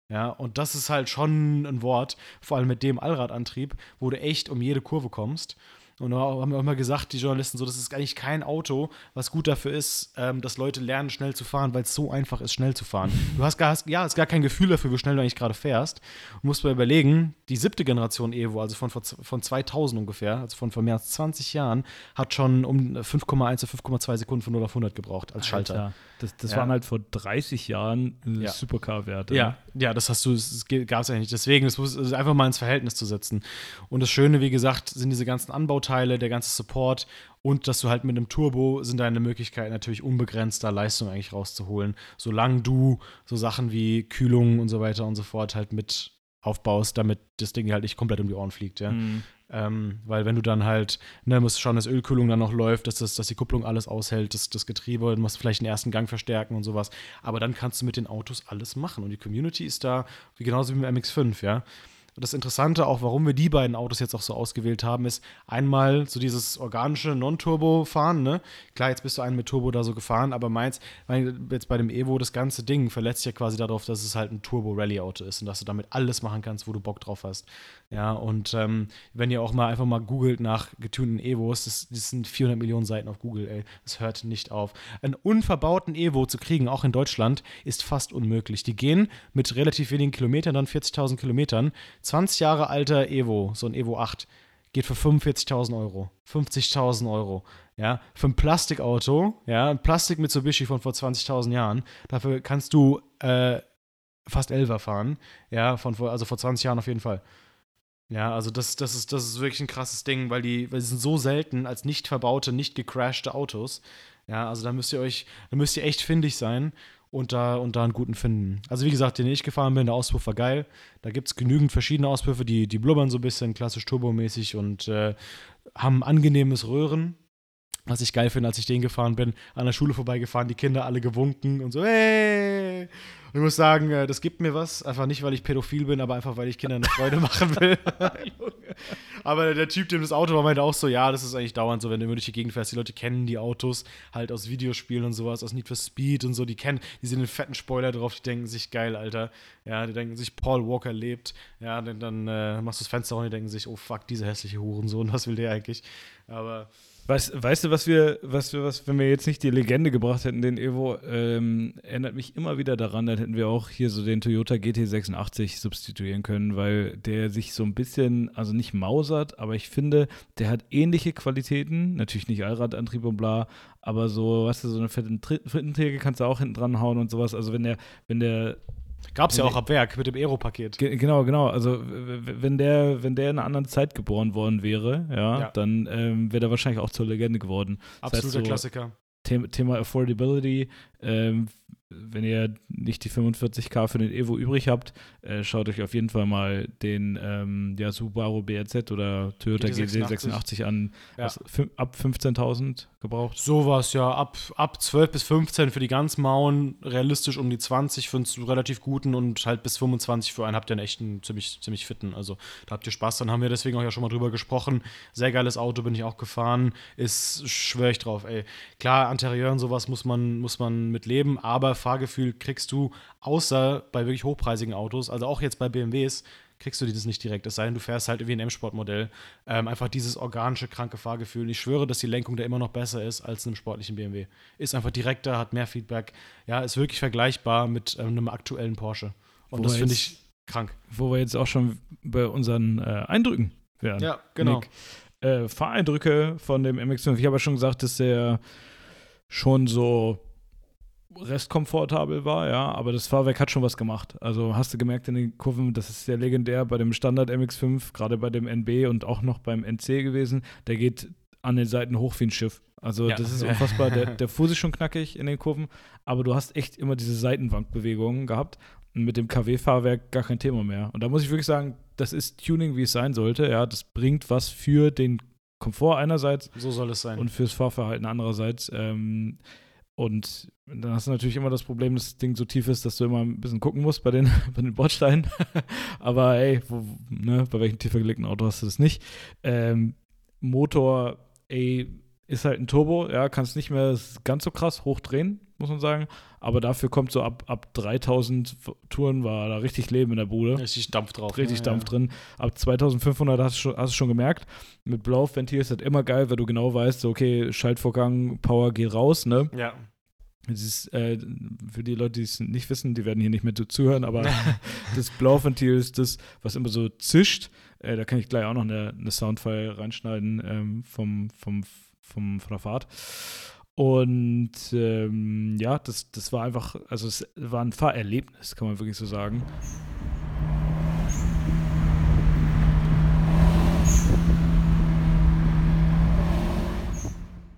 Speaker 1: Ja, und das ist halt schon ein Wort, vor allem mit dem Allradantrieb, wo du echt um jede Kurve kommst. Und da haben wir auch immer gesagt, die Journalisten, so, das ist eigentlich kein Auto, was gut dafür ist, ähm, dass Leute lernen, schnell zu fahren, weil es so einfach ist, schnell zu fahren. Du hast gar, hast, ja, hast gar kein Gefühl dafür, wie schnell du eigentlich gerade fährst. Du musst mal überlegen, die siebte Generation Evo, also von, von 2000 ungefähr, also von vor mehr als 20 Jahren, hat schon um 5,1 zu 5,2 Sekunden von 0 auf 100 gebraucht als Schalter.
Speaker 2: Alter, das das
Speaker 1: Ja.
Speaker 2: waren halt vor 30 Jahren äh,
Speaker 1: Ja.
Speaker 2: Supercar-Werte.
Speaker 1: Ja, ja, das hast du, das gab es ja nicht. Deswegen, das muss ist einfach mal ins Verhältnis zu setzen. Und das Schöne, wie gesagt, sind diese ganzen Anbauteile, der ganze Support und dass du halt mit einem Turbo sind deine Möglichkeiten natürlich unbegrenzter Leistung eigentlich rauszuholen, solange du so Sachen wie Kühlung und so weiter und so fort halt mit aufbaust, damit das Ding halt nicht komplett um die Ohren fliegt, ja.
Speaker 2: Mhm.
Speaker 1: Ähm, weil wenn du dann halt, ne, musst schauen, dass Ölkühlung dann noch läuft, dass, das, dass die Kupplung alles aushält, das, das Getriebe, du musst vielleicht den ersten Gang verstärken und sowas. Aber dann kannst du mit den Autos alles machen. Und die Community ist da, genauso wie mit dem MX5, ja. Das Interessante auch, warum wir die beiden Autos jetzt auch so ausgewählt haben, ist einmal so dieses organische Non-Turbo-Fahren, ne? Klar, jetzt bist du einen mit Turbo da so gefahren, aber meins, mein, jetzt bei dem Evo, das ganze Ding verletzt ja quasi darauf, dass es halt ein Turbo-Rally-Auto ist und dass du damit alles machen kannst, wo du Bock drauf hast. Ja, und ähm, wenn ihr auch mal einfach mal googelt nach getunten Evos, das, das sind 400 Millionen Seiten auf Google, ey. Das hört nicht auf. Einen unverbauten Evo zu kriegen, auch in Deutschland, ist fast unmöglich. Die gehen mit relativ wenigen Kilometern, dann 40.000 Kilometern. 20 Jahre alter Evo, so ein Evo 8, geht für 45.000 Euro. 50.000 Euro. Ja, für ein Plastikauto, ja, ein Plastik Mitsubishi von vor 20.000 Jahren, dafür kannst du äh, fast Elfer fahren. Ja, von vor, also vor 20 Jahren auf jeden Fall. Ja, also das, das, ist, das ist wirklich ein krasses Ding, weil die, weil die sind so selten als nicht verbaute, nicht gecrashte Autos. Ja, also da müsst ihr euch, da müsst ihr echt findig sein und da, und da einen guten finden. Also wie gesagt, den ich gefahren bin, der Auspuff war geil. Da gibt es genügend verschiedene Auspuffe, die, die blubbern so ein bisschen, klassisch turbomäßig und äh, haben angenehmes Röhren. Was ich geil finde, als ich den gefahren bin, an der Schule vorbeigefahren, die Kinder alle gewunken und so, hey! Und ich muss sagen, äh, das gibt mir was. Einfach nicht, weil ich pädophil bin, aber einfach, weil ich Kindern eine Freude machen will. <laughs> Aber der Typ, dem das Auto war, meinte auch so, ja, das ist eigentlich dauernd so, wenn du immer durch die Gegend fährst. Die Leute kennen die Autos halt aus Videospielen und sowas, aus Need for Speed und so. Die kennen, die sehen den fetten Spoiler drauf, die denken sich, geil, Alter. Ja, die denken sich, Paul Walker lebt. Ja, dann, dann äh, machst du das Fenster auf und die denken sich, oh fuck, dieser hässliche Hurensohn, was will der eigentlich? Aber
Speaker 2: Weißt, weißt du, was wir, was wir, was, wenn wir jetzt nicht die Legende gebracht hätten, den Evo, ähm, erinnert mich immer wieder daran, dann hätten wir auch hier so den Toyota GT86 substituieren können, weil der sich so ein bisschen, also nicht mausert, aber ich finde, der hat ähnliche Qualitäten, natürlich nicht Allradantrieb und bla, aber so, weißt du, so eine fette Frittenträge kannst du auch hinten dran hauen und sowas. Also wenn der, wenn der
Speaker 1: gab's ja
Speaker 2: Nee.
Speaker 1: auch ab Werk mit dem Aero-Paket.
Speaker 2: Ge genau, genau. Also wenn der, wenn der in einer anderen Zeit geboren worden wäre, ja,
Speaker 1: Ja.
Speaker 2: dann ähm, wäre der wahrscheinlich auch zur Legende geworden. Das heißt
Speaker 1: Absoluter
Speaker 2: so,
Speaker 1: Klassiker.
Speaker 2: Thema, Thema Affordability. Ähm, wenn ihr nicht die 45k für den Evo übrig habt, äh, schaut euch auf jeden Fall mal den ähm, ja, Subaru BRZ oder Toyota
Speaker 1: GT86
Speaker 2: GT86 an.
Speaker 1: Ja.
Speaker 2: Was, ab 15.000 gebraucht.
Speaker 1: Sowas, ja. Ab, ab 12 bis 15 für die ganz mauen, realistisch um die 20 für einen relativ guten und halt bis 25 für einen habt ihr einen echten, ziemlich, ziemlich fitten. Also da habt ihr Spaß. Dann haben wir deswegen auch ja schon mal drüber gesprochen. Sehr geiles Auto, bin ich auch gefahren. Ist, schwör ich drauf, ey. Klar, Interieur und sowas muss man, muss man mit leben, aber Fahrgefühl kriegst du, außer bei wirklich hochpreisigen Autos, also auch jetzt bei BMWs, kriegst du das nicht direkt. Es sei denn, du fährst halt wie ein M-Sport-Modell. Ähm, einfach dieses organische, kranke Fahrgefühl. Und ich schwöre, dass die Lenkung da immer noch besser ist als in einem sportlichen BMW. Ist einfach direkter, hat mehr Feedback. Ja, ist wirklich vergleichbar mit ähm, einem aktuellen Porsche. Und
Speaker 2: Wobei
Speaker 1: das finde ich krank.
Speaker 2: Wo wir jetzt auch schon bei unseren äh, Eindrücken wären.
Speaker 1: Ja, genau.
Speaker 2: Nick. Äh, Fahreindrücke von dem MX-5. Ich habe ja schon gesagt, dass der schon so restkomfortabel war, ja, aber das Fahrwerk hat schon was gemacht. Also hast du gemerkt in den Kurven, das ist sehr legendär bei dem Standard MX5, gerade bei dem NB und auch noch beim NC gewesen. Der geht an den Seiten hoch wie ein Schiff. Also
Speaker 1: Ja.
Speaker 2: das ist unfassbar. Der, der <laughs> Fuß ist schon knackig in den Kurven, aber du hast echt immer diese Seitenwankbewegungen gehabt. Und mit dem KW-Fahrwerk gar kein Thema mehr. Und da muss ich wirklich sagen, das ist Tuning, wie es sein sollte. Ja, das bringt was für den Komfort einerseits
Speaker 1: So soll es sein.
Speaker 2: und fürs Fahrverhalten andererseits. Ähm, und dann hast du natürlich immer das Problem, dass das Ding so tief ist, dass du immer ein bisschen gucken musst bei den, <laughs> bei den Bordsteinen. <laughs> Aber ey, wo, ne, bei welchem tiefer gelegten Auto hast du das nicht? Ähm, Motor, ey, ist halt ein Turbo, ja, kannst nicht mehr ganz so krass hochdrehen, muss man sagen. Aber dafür kommt so ab, ab 3000 Touren war da richtig Leben in der Bude.
Speaker 1: Richtig Dampf drauf.
Speaker 2: Richtig
Speaker 1: ja,
Speaker 2: Dampf
Speaker 1: ja.
Speaker 2: drin. Ab 2500 hast du schon, hast du schon gemerkt. Mit Blow-Ventil ist das immer geil, weil du genau weißt, so, okay, Schaltvorgang, Power geht raus, ne?
Speaker 1: Ja.
Speaker 2: Das ist, äh, für die Leute, die es nicht wissen, die werden hier nicht mehr zuhören, aber <laughs> <laughs> das Blauventil ist das, was immer so zischt. Äh, da kann ich gleich auch noch eine, eine Soundfile reinschneiden ähm, vom, vom, vom, von der Fahrt. Und ähm, ja, das, das war einfach, also es war ein Fahrerlebnis, kann man wirklich so sagen.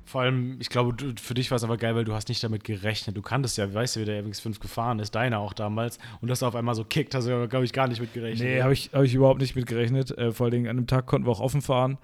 Speaker 1: Vor allem, ich glaube, für dich war es aber geil, weil du hast nicht damit gerechnet. Du kanntest ja, weißt du, wie der MX5 gefahren ist, deiner auch damals. Und dass er auf einmal so kickt, hast du, glaube ich, gar nicht mit gerechnet.
Speaker 2: Nee, habe ich, hab ich überhaupt nicht mit gerechnet. Äh, vor allen Dingen an dem Tag konnten wir auch offen fahren.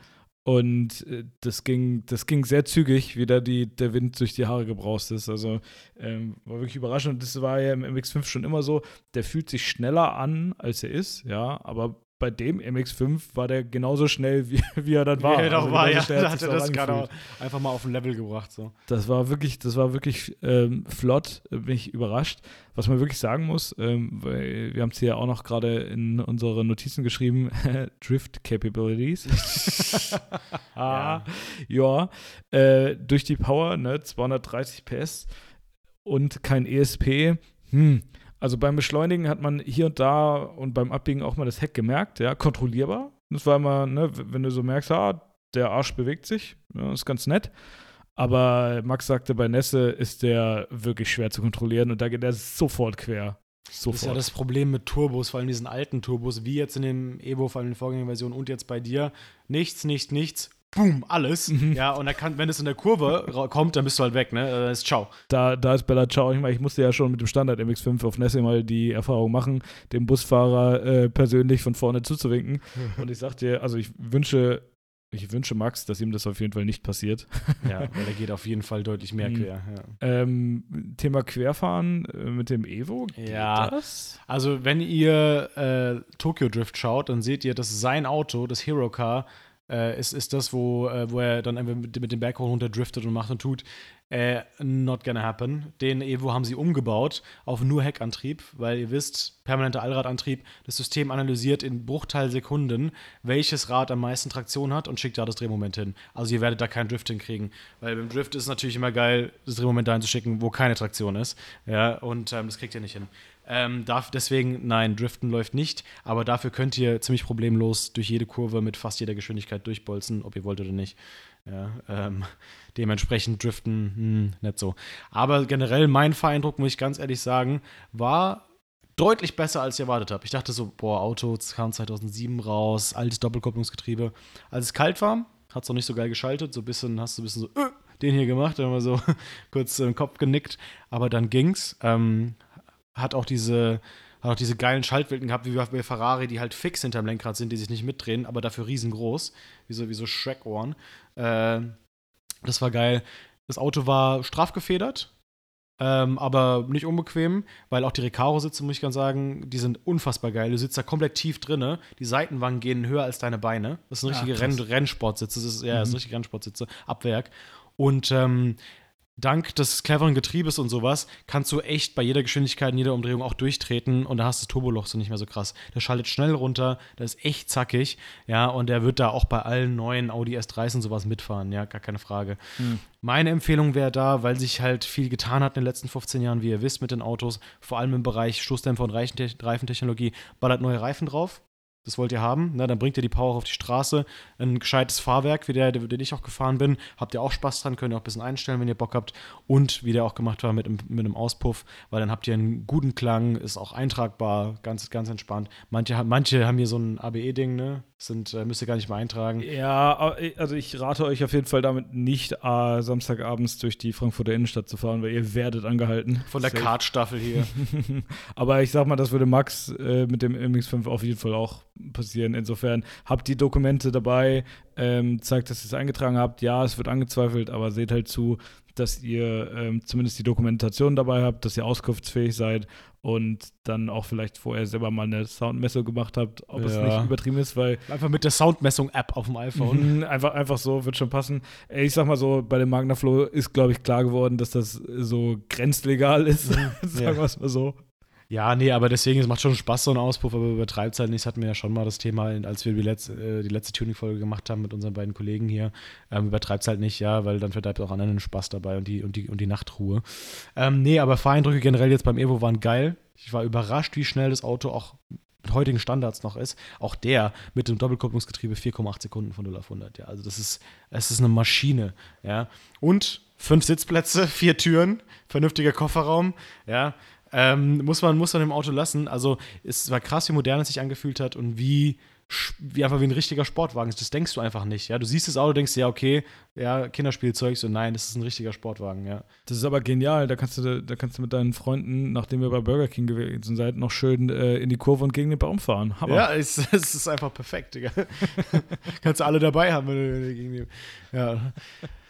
Speaker 2: Und äh, das, ging, das ging sehr zügig, wie da die, der Wind durch die Haare gebraust ist. Also ähm, war wirklich überraschend. Und das war ja im MX5 schon immer so. Der fühlt sich schneller an, als er ist, ja. Aber bei dem MX5 war der genauso schnell, wie, wie er dann war.
Speaker 1: Wie er doch
Speaker 2: Also
Speaker 1: war, ja. Da
Speaker 2: hat
Speaker 1: hat
Speaker 2: sich's
Speaker 1: er das gerade einfach mal auf ein Level gebracht. So.
Speaker 2: Das war wirklich, das war wirklich ähm, flott, äh, bin ich überrascht. Was man wirklich sagen muss, ähm, weil wir haben es hier auch noch gerade in unsere Notizen geschrieben, <laughs> Drift Capabilities. <laughs> <laughs> ah, ja, äh, durch die Power, ne, 230 PS und kein ESP. Hm. Also beim Beschleunigen hat man hier und da und beim Abbiegen auch mal das Heck gemerkt, ja, kontrollierbar. Das war immer, ne, wenn du so merkst, ah, der Arsch bewegt sich, ja, ist ganz nett. Aber Max sagte, bei Nässe ist der wirklich schwer zu kontrollieren und da geht er sofort quer.
Speaker 1: Das
Speaker 2: Sofort.
Speaker 1: ist ja das Problem mit Turbos, vor allem diesen alten Turbos, wie jetzt in dem Evo, vor allem in den Vorgängerversionen und jetzt bei dir. Nichts, nichts, nichts. Boom, alles. Ja, und kann, wenn es in der Kurve kommt, dann bist du halt weg, ne? Dann ist ciao.
Speaker 2: da, da ist Bella Ciao. Ich meine, ich musste ja schon mit dem Standard MX5 auf Nässe mal die Erfahrung machen, dem Busfahrer äh, persönlich von vorne zuzuwinken. <laughs> und ich sagte dir, also ich wünsche, ich wünsche Max, dass ihm das auf jeden Fall nicht passiert.
Speaker 1: Ja, weil der geht auf jeden Fall deutlich mehr
Speaker 2: Mhm.
Speaker 1: quer. Ja.
Speaker 2: Ähm, Thema Querfahren äh, mit dem Evo.
Speaker 1: Ja.
Speaker 2: Das?
Speaker 1: Also, wenn ihr äh, Tokyo Drift schaut, dann seht ihr, dass sein Auto, das Hero Car, äh, ist, ist das, wo, äh, wo er dann einfach mit, mit dem Berg hoch runter driftet und macht und tut. Äh, not gonna happen. Den Evo haben sie umgebaut auf nur Heckantrieb, weil ihr wisst, permanenter Allradantrieb, das System analysiert in Bruchteilsekunden, welches Rad am meisten Traktion hat und schickt da das Drehmoment hin. Also ihr werdet da kein Drift hinkriegen. Weil beim Drift ist es natürlich immer geil, das Drehmoment dahin zu schicken, wo keine Traktion ist. Ja, und ähm, das kriegt ihr nicht hin. Ähm, darf, deswegen, nein, Driften läuft nicht, aber dafür könnt ihr ziemlich problemlos durch jede Kurve mit fast jeder Geschwindigkeit durchbolzen, ob ihr wollt oder nicht. Ja, ähm, dementsprechend Driften, hm, nicht so. Aber generell, mein Fahreindruck, muss ich ganz ehrlich sagen, war deutlich besser, als ich erwartet habe. Ich dachte so, boah, Auto kam 2007 raus, altes Doppelkupplungsgetriebe. Als es kalt war, hat es noch nicht so geil geschaltet, so ein bisschen, hast du ein bisschen so, äh, den hier gemacht, dann mal so <laughs> kurz im Kopf genickt, aber dann ging's. Ähm, hat auch diese, hat auch diese geilen Schaltwelten gehabt, wie bei Ferrari, die halt fix hinterm Lenkrad sind, die sich nicht mitdrehen, aber dafür riesengroß, wie so, wie so Shrek-Ohren. Äh, das war geil. Das Auto war straff gefedert, ähm, aber nicht unbequem, weil auch die Recaro-Sitze, muss ich ganz sagen, die sind unfassbar geil. Du sitzt da komplett tief drinne. Die Seitenwangen gehen höher als deine Beine. Das sind
Speaker 2: Ah,
Speaker 1: richtige
Speaker 2: krass.
Speaker 1: Renn Rennsportsitze. Das ist, ja, das
Speaker 2: Mhm.
Speaker 1: sind richtige Rennsportsitze. Abwerk. Und ähm, dank des cleveren Getriebes und sowas kannst du echt bei jeder Geschwindigkeit, in jeder Umdrehung auch durchtreten und da hast du das Turboloch so nicht mehr so krass. Der schaltet schnell runter, der ist echt zackig, ja, und der wird da auch bei allen neuen Audi S3s und sowas mitfahren, ja, gar keine Frage.
Speaker 2: Hm.
Speaker 1: Meine Empfehlung wäre da, weil sich halt viel getan hat in den letzten 15 Jahren, wie ihr wisst, mit den Autos, vor allem im Bereich Stoßdämpfer und Reifentechnologie, ballert neue Reifen drauf. Das wollt ihr haben, na, dann bringt ihr die Power auf die Straße. Ein gescheites Fahrwerk, wie der, den ich auch gefahren bin. Habt ihr auch Spaß dran, könnt ihr auch ein bisschen einstellen, wenn ihr Bock habt. Und wie der auch gemacht war mit, einem- mit einem Auspuff, weil dann habt ihr einen guten Klang, ist auch eintragbar, ganz, ganz entspannt. Manche, manche haben hier so ein ABE-Ding, ne? Sind, äh, müsst ihr gar nicht mehr eintragen.
Speaker 2: Ja, also ich rate euch auf jeden Fall damit nicht äh, Samstagabends durch die Frankfurter Innenstadt zu fahren, weil ihr werdet angehalten.
Speaker 1: Von der. Kartstaffel hier. <laughs>
Speaker 2: Aber ich sag mal, das würde Max äh, mit dem MX5 auf jeden Fall auch passieren. Insofern habt die Dokumente dabei. ähm, zeigt, dass ihr es eingetragen habt. Ja, es wird angezweifelt, aber seht halt zu, dass ihr ähm, zumindest die Dokumentation dabei habt, dass ihr auskunftsfähig seid und dann auch vielleicht vorher selber mal eine Soundmessung gemacht habt, ob ja. es nicht übertrieben ist, weil.
Speaker 1: Einfach mit der Soundmessung-App auf dem iPhone.
Speaker 2: Mhm, einfach, einfach so, wird schon passen. Ich sag mal so, bei dem Magna Flow ist, glaube ich, klar geworden, dass das so grenzlegal ist. Mhm. <laughs> Sagen wir es mal so.
Speaker 1: Ja, nee, aber deswegen, es macht schon Spaß, so ein Auspuff, aber übertreibt es halt nicht. Das hatten wir ja schon mal das Thema, als wir die letzte, äh, die letzte Tuning-Folge gemacht haben mit unseren beiden Kollegen hier. Ähm, übertreibt es halt nicht, ja, weil dann vertreibt auch anderen Spaß dabei und die, und die, und die Nachtruhe. Ähm, nee, aber Fahreindrücke generell jetzt beim Evo waren geil. Ich war überrascht, wie schnell das Auto auch mit heutigen Standards noch ist. Auch der mit dem Doppelkupplungsgetriebe 4,8 Sekunden von 0 auf 100. Ja, also das ist, es ist eine Maschine. Ja, und fünf Sitzplätze, <laughs> vier Türen, vernünftiger Kofferraum. Ja, ähm, muss, man, muss man im Auto lassen. Also es war krass, wie modern es sich angefühlt hat und wie, wie einfach wie ein richtiger Sportwagen ist. Das denkst du einfach nicht. Ja? Du siehst das Auto, denkst, ja, okay, ja, Kinderspielzeug, so nein, das ist ein richtiger Sportwagen, ja.
Speaker 2: Das ist aber genial. Da kannst du, da kannst du mit deinen Freunden, nachdem wir bei Burger King gewesen sind, noch schön äh, in die Kurve und gegen den Baum fahren.
Speaker 1: Hammer. Ja, es, <laughs> es ist einfach perfekt, Digga. <laughs> kannst du alle dabei haben, wenn du gegen die. Ja.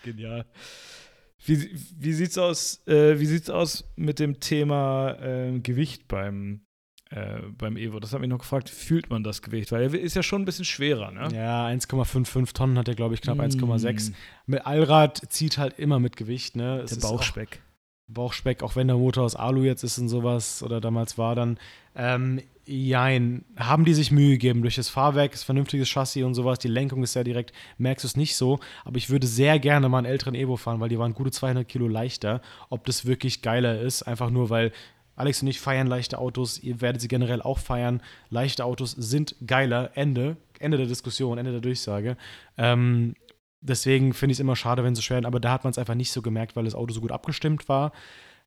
Speaker 2: Genial. Wie, wie sieht's aus, äh, wie sieht's aus mit dem Thema äh, Gewicht beim, äh, beim Evo? Das habe ich noch gefragt. Fühlt man das Gewicht? Weil er ist ja schon ein bisschen schwerer, ne?
Speaker 1: Ja, 1,55 Tonnen hat er, glaube ich, knapp mm. 1,6. Mit Allrad zieht halt immer mit Gewicht, ne?
Speaker 2: Es der Bauchspeck.
Speaker 1: Bauchspeck, auch wenn der Motor aus Alu jetzt ist und sowas oder damals war, dann ähm, jein, haben die sich Mühe gegeben durch das Fahrwerk, das vernünftiges Chassis und sowas, die Lenkung ist ja direkt, merkst du es nicht so, aber ich würde sehr gerne mal einen älteren Evo fahren, weil die waren gute 200 Kilo leichter, ob das wirklich geiler ist, einfach nur, weil Alex und ich feiern leichte Autos, ihr werdet sie generell auch feiern, leichte Autos sind geiler, Ende, Ende der Diskussion, Ende der Durchsage, ähm, deswegen finde ich es immer schade, wenn sie schwer sind, aber da hat man es einfach nicht so gemerkt, weil das Auto so gut abgestimmt war.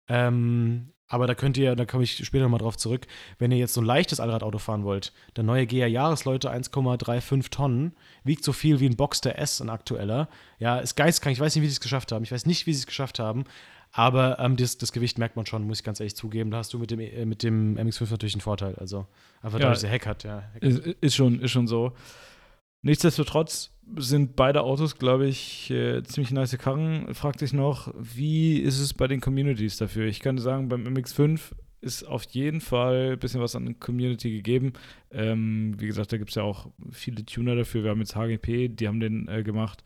Speaker 1: Ähm, aber da könnt ihr, da komme ich später nochmal drauf zurück, wenn ihr jetzt so ein leichtes Allradauto fahren wollt, der neue GR Jahresleute 1,35 Tonnen, wiegt so viel wie ein Boxster S, ein aktueller. Ja, ist geistkrank. Ich weiß nicht, wie sie es geschafft haben. Ich weiß nicht, wie sie es geschafft haben. Aber ähm, das, das, Gewicht merkt man schon, muss ich ganz ehrlich zugeben. Da hast du mit dem, äh, mit dem MX5 natürlich einen Vorteil. Also einfach, ja, dass er Heck hat. Ja, Heck
Speaker 2: ist, ist, schon, ist schon so. Nichtsdestotrotz sind beide Autos, glaube ich, äh, ziemlich nice Karren. Fragt sich noch, wie ist es bei den Communities dafür? Ich kann sagen, beim MX5 ist auf jeden Fall ein bisschen was an der Community gegeben. Ähm, wie gesagt, da gibt es ja auch viele Tuner dafür. Wir haben jetzt HGP, die haben den äh, gemacht.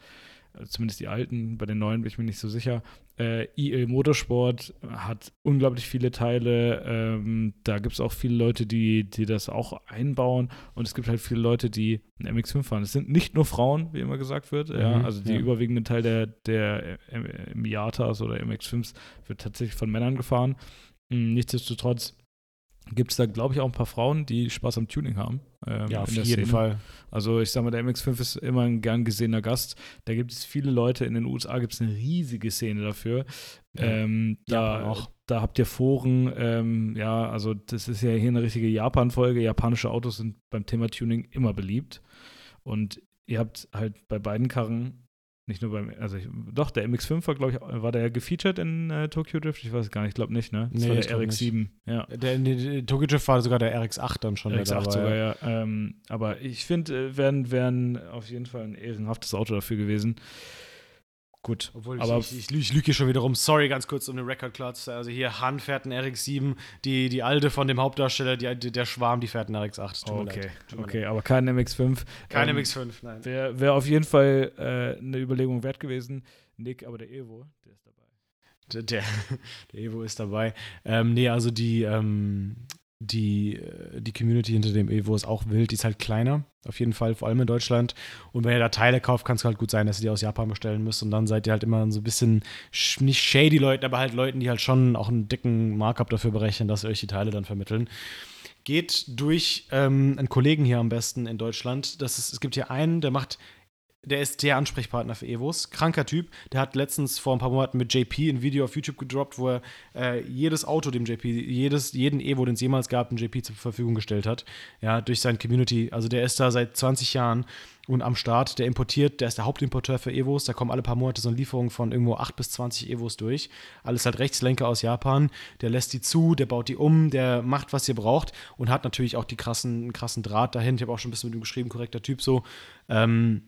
Speaker 2: Also zumindest die alten, bei den neuen bin ich mir nicht so sicher. Äh, IL Motorsport hat unglaublich viele Teile. Ähm, da gibt es auch viele Leute, die, die das auch einbauen. Und es gibt halt viele Leute, die einen MX5 fahren. Es sind nicht nur Frauen, wie immer gesagt wird. Mhm, ja, also die ja. überwiegende Teil der, der Miatas oder MX5s wird tatsächlich von Männern gefahren. Hm, nichtsdestotrotz gibt es da, glaube ich, auch ein paar Frauen, die Spaß am Tuning haben.
Speaker 1: Ähm, ja, auf jeden Szene. Fall.
Speaker 2: Also ich sage mal, der MX5 ist immer ein gern gesehener Gast. Da gibt es viele Leute, in den USA gibt es eine riesige Szene dafür. Ja. Ähm, da, ja, da habt ihr Foren, ähm, ja, also das ist ja hier eine richtige Japan-Folge. Japanische Autos sind beim Thema Tuning immer beliebt. Und ihr habt halt bei beiden Karren nicht nur beim, also ich, doch, der MX5 war, glaube ich, war der gefeatured in äh, Tokyo Drift? Ich weiß gar nicht, ich glaube nicht, ne?
Speaker 1: Das nee, war der RX7, ja. Der, der, Tokyo Drift war sogar der RX8 dann schon.
Speaker 2: RX8 dabei, sogar, ja. Ähm, aber ich finde, äh, wären, wären auf jeden Fall ein ehrenhaftes Auto dafür gewesen. Gut,
Speaker 1: Obwohl aber ich, ich, ich, lüge hier schon wieder rum. Sorry, ganz kurz um den Record Klotz. Also hier Han fährt einen RX7, die, die alte von dem Hauptdarsteller, die, der Schwarm, die fährt einen RX8.
Speaker 2: Tut okay, okay, aber kein MX5.
Speaker 1: Kein ähm, MX5, nein.
Speaker 2: Wäre wär auf jeden Fall äh, eine Überlegung wert gewesen. Nick, aber der Evo, der ist dabei.
Speaker 1: Der, der, <laughs> der Evo ist dabei. Ähm, nee, also die, ähm, die, äh, die Community hinter dem Evo ist auch wild, die ist halt kleiner, auf jeden Fall, vor allem in Deutschland. Und wenn ihr da Teile kauft, kann es halt gut sein, dass ihr die aus Japan bestellen müsst. Und dann seid ihr halt immer so ein bisschen, nicht shady Leuten, aber halt Leuten, die halt schon auch einen dicken Markup dafür berechnen, dass sie euch die Teile dann vermitteln. Geht durch ähm, einen Kollegen hier am besten in Deutschland. Das ist, es gibt hier einen, der macht der ist der Ansprechpartner für Evos. Kranker Typ. Der hat letztens vor ein paar Monaten mit JP ein Video auf YouTube gedroppt, wo er äh, jedes Auto dem JP, jedes, jeden Evo, den es jemals gab, dem JP zur Verfügung gestellt hat. Ja, durch sein Community. Also der ist da seit 20 Jahren und am Start. Der importiert, der ist der Hauptimporteur für Evos. Da kommen alle paar Monate so eine Lieferung von irgendwo 8 bis 20 Evos durch. Alles halt Rechtslenker aus Japan. Der lässt die zu, der baut die um, der macht, was ihr braucht und hat natürlich auch die krassen, krassen Draht dahin. Ich habe auch schon ein bisschen mit ihm geschrieben, korrekter Typ so. Ähm,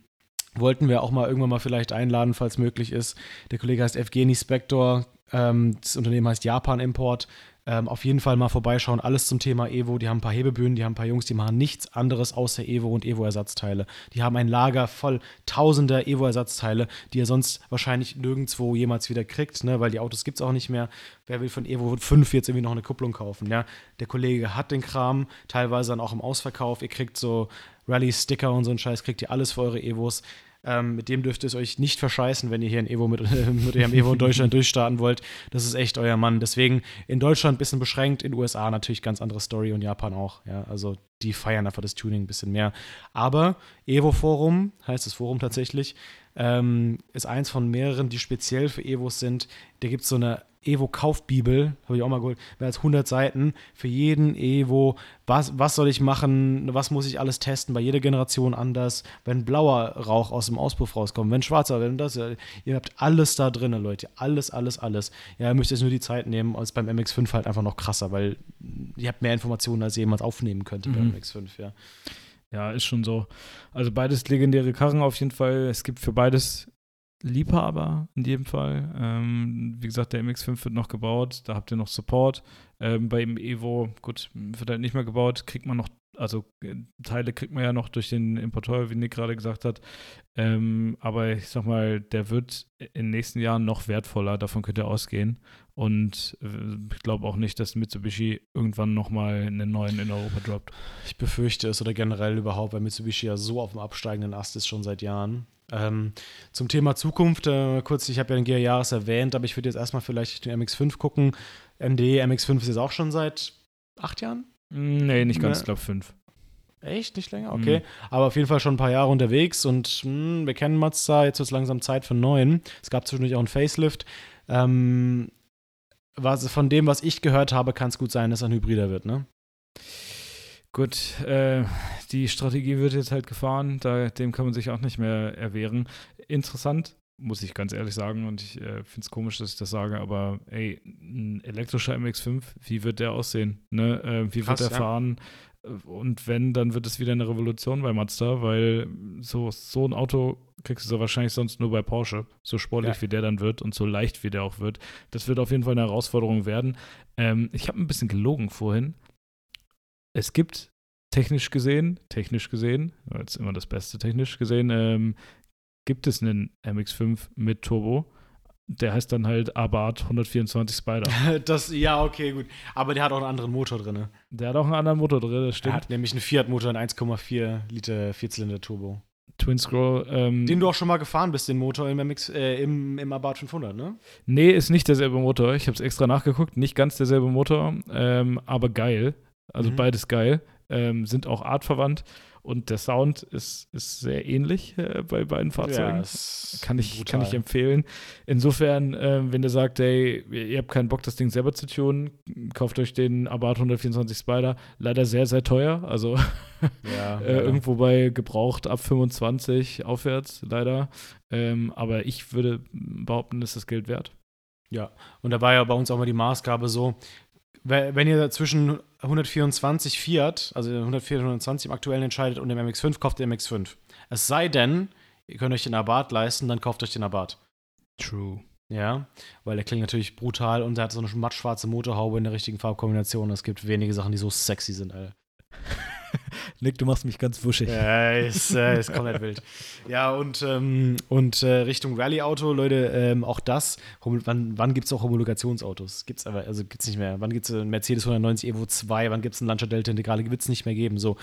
Speaker 1: wollten wir auch mal irgendwann mal vielleicht einladen, falls möglich ist. Der Kollege heißt Evgeny Spektor, ähm, das Unternehmen heißt Japan Import. Ähm, auf jeden Fall mal vorbeischauen, alles zum Thema Evo. Die haben ein paar Hebebühnen, die haben ein paar Jungs, die machen nichts anderes außer Evo und Evo-Ersatzteile. Die haben ein Lager voll tausender Evo-Ersatzteile, die ihr sonst wahrscheinlich nirgendwo jemals wieder kriegt, ne? weil die Autos gibt es auch nicht mehr. Wer will von Evo 5 jetzt irgendwie noch eine Kupplung kaufen? Ja? Der Kollege hat den Kram, teilweise dann auch im Ausverkauf. Ihr kriegt so Rally-Sticker und so einen Scheiß, kriegt ihr alles für eure Evos. Ähm, mit dem dürft ihr es euch nicht verscheißen, wenn ihr hier in Evo mit, <laughs> mit eurem Evo in Deutschland durchstarten wollt. Das ist echt euer Mann. Deswegen in Deutschland ein bisschen beschränkt, in USA natürlich ganz andere Story und Japan auch. Ja, also die feiern einfach das Tuning ein bisschen mehr. Aber Evo Forum, heißt das Forum tatsächlich, ähm, ist eins von mehreren, die speziell für Evos sind. Da gibt es so eine Evo-Kaufbibel, habe ich auch mal geholt, mehr als 100 Seiten für jeden Evo. Was, was soll ich machen? Was muss ich alles testen? Bei jeder Generation anders. Wenn blauer Rauch aus dem Auspuff rauskommt, wenn schwarzer, wenn das. Ihr habt alles da drin, Leute. Alles, alles, alles. Ja, ihr müsst jetzt nur die Zeit nehmen. Und ist beim MX5 halt einfach noch krasser, weil ihr habt mehr Informationen, als ihr jemals aufnehmen könnt mhm. beim MX5, ja.
Speaker 2: Ja, ist schon so. Also beides legendäre Karren auf jeden Fall. Es gibt für beides Liebhaber in jedem Fall. Ähm, wie gesagt, der MX5 wird noch gebaut, da habt ihr noch Support. Ähm, bei dem Evo, gut, wird halt nicht mehr gebaut, kriegt man noch, also äh, Teile kriegt man ja noch durch den Importeur, wie Nick gerade gesagt hat. Ähm, aber ich sag mal, der wird in den nächsten Jahren noch wertvoller, davon könnt ihr ausgehen. Und äh, ich glaube auch nicht, dass Mitsubishi irgendwann nochmal einen neuen in Europa droppt.
Speaker 1: Ich befürchte es oder generell überhaupt, weil Mitsubishi ja so auf dem absteigenden Ast ist schon seit Jahren. Ähm, zum Thema Zukunft, äh, kurz, ich habe ja den GR Jahres erwähnt, aber ich würde jetzt erstmal vielleicht den MX5 gucken. MD, MX5 ist jetzt auch schon seit acht Jahren?
Speaker 2: Nee, nicht ganz, ich glaube fünf.
Speaker 1: Echt? Nicht länger? Okay. Mhm. Aber auf jeden Fall schon ein paar Jahre unterwegs und mh, hm, wir kennen Mazda, jetzt wird es langsam Zeit für einen neuen. Es gab zwischendurch auch einen Facelift. Ähm, was, von dem, was ich gehört habe, kann es gut sein, dass er ein Hybrider wird, ne?
Speaker 2: Gut, äh, die Strategie wird jetzt halt gefahren, da, dem kann man sich auch nicht mehr erwehren. Interessant, muss ich ganz ehrlich sagen, und ich äh, finde es komisch, dass ich das sage, aber ey, ein elektrischer MX5, wie wird der aussehen? Ne? Äh, wie Krass, wird der ja. fahren? Und wenn, dann wird es wieder eine Revolution bei Mazda, weil so, so ein Auto kriegst du so wahrscheinlich sonst nur bei Porsche. So sportlich ja. wie der dann wird und so leicht wie der auch wird. Das wird auf jeden Fall eine Herausforderung werden. Ähm, ich habe ein bisschen gelogen vorhin es gibt technisch gesehen, technisch gesehen, jetzt immer das Beste technisch gesehen, ähm, gibt es einen MX5 mit Turbo. Der heißt dann halt Abarth 124 Spider. <laughs>
Speaker 1: Das, ja, okay, gut. Aber der hat auch einen anderen Motor drin.
Speaker 2: Der hat auch einen anderen Motor drin, das stimmt. Er
Speaker 1: hat nämlich einen Fiat-Motor, einen 1,4 Liter Vierzylinder-Turbo.
Speaker 2: Twin Scroll. Ähm,
Speaker 1: Den du auch schon mal gefahren bist, den Motor im, MX, äh, im, im Abarth 500, ne?
Speaker 2: Nee, ist nicht derselbe Motor. Ich habe es extra nachgeguckt. Nicht ganz derselbe Motor, ähm, aber geil. Also mhm. beides geil. Ähm, sind auch artverwandt und der Sound ist, ist sehr ähnlich äh, bei beiden Fahrzeugen. Ja, kann, ich, kann ich empfehlen. Insofern, äh, wenn ihr sagt, ey, ihr habt keinen Bock, das Ding selber zu tunen, kauft euch den Abarth 124 Spider. Leider sehr, sehr teuer. Also <laughs> ja, äh, irgendwo bei gebraucht ab 25 aufwärts, leider. Ähm, aber ich würde behaupten, ist das Geld wert.
Speaker 1: Ja, und da war ja bei uns auch mal die Maßgabe so, wenn ihr zwischen 124 Fiat, also 104, 120 im aktuellen entscheidet und dem MX5, kauft ihr MX5. Es sei denn, ihr könnt euch den Abarth leisten, dann kauft euch den Abarth.
Speaker 2: True.
Speaker 1: Ja, weil der klingt natürlich brutal und der hat so eine mattschwarze Motorhaube in der richtigen Farbkombination. Es gibt wenige Sachen, die so sexy sind, Alter. <laughs> <laughs>
Speaker 2: Nick, du machst mich ganz wuschig.
Speaker 1: Ja, ist, äh, ist komplett wild. Ja, und, ähm, und äh, Richtung Rallye-Auto, Leute, ähm, auch das, wann, wann gibt es auch Homologationsautos? Gibt es aber, also gibt es nicht mehr. Wann gibt es einen Mercedes 190 Evo 2? Wann gibt es einen Lancia Delta Integrale? Wird es nicht mehr geben. So.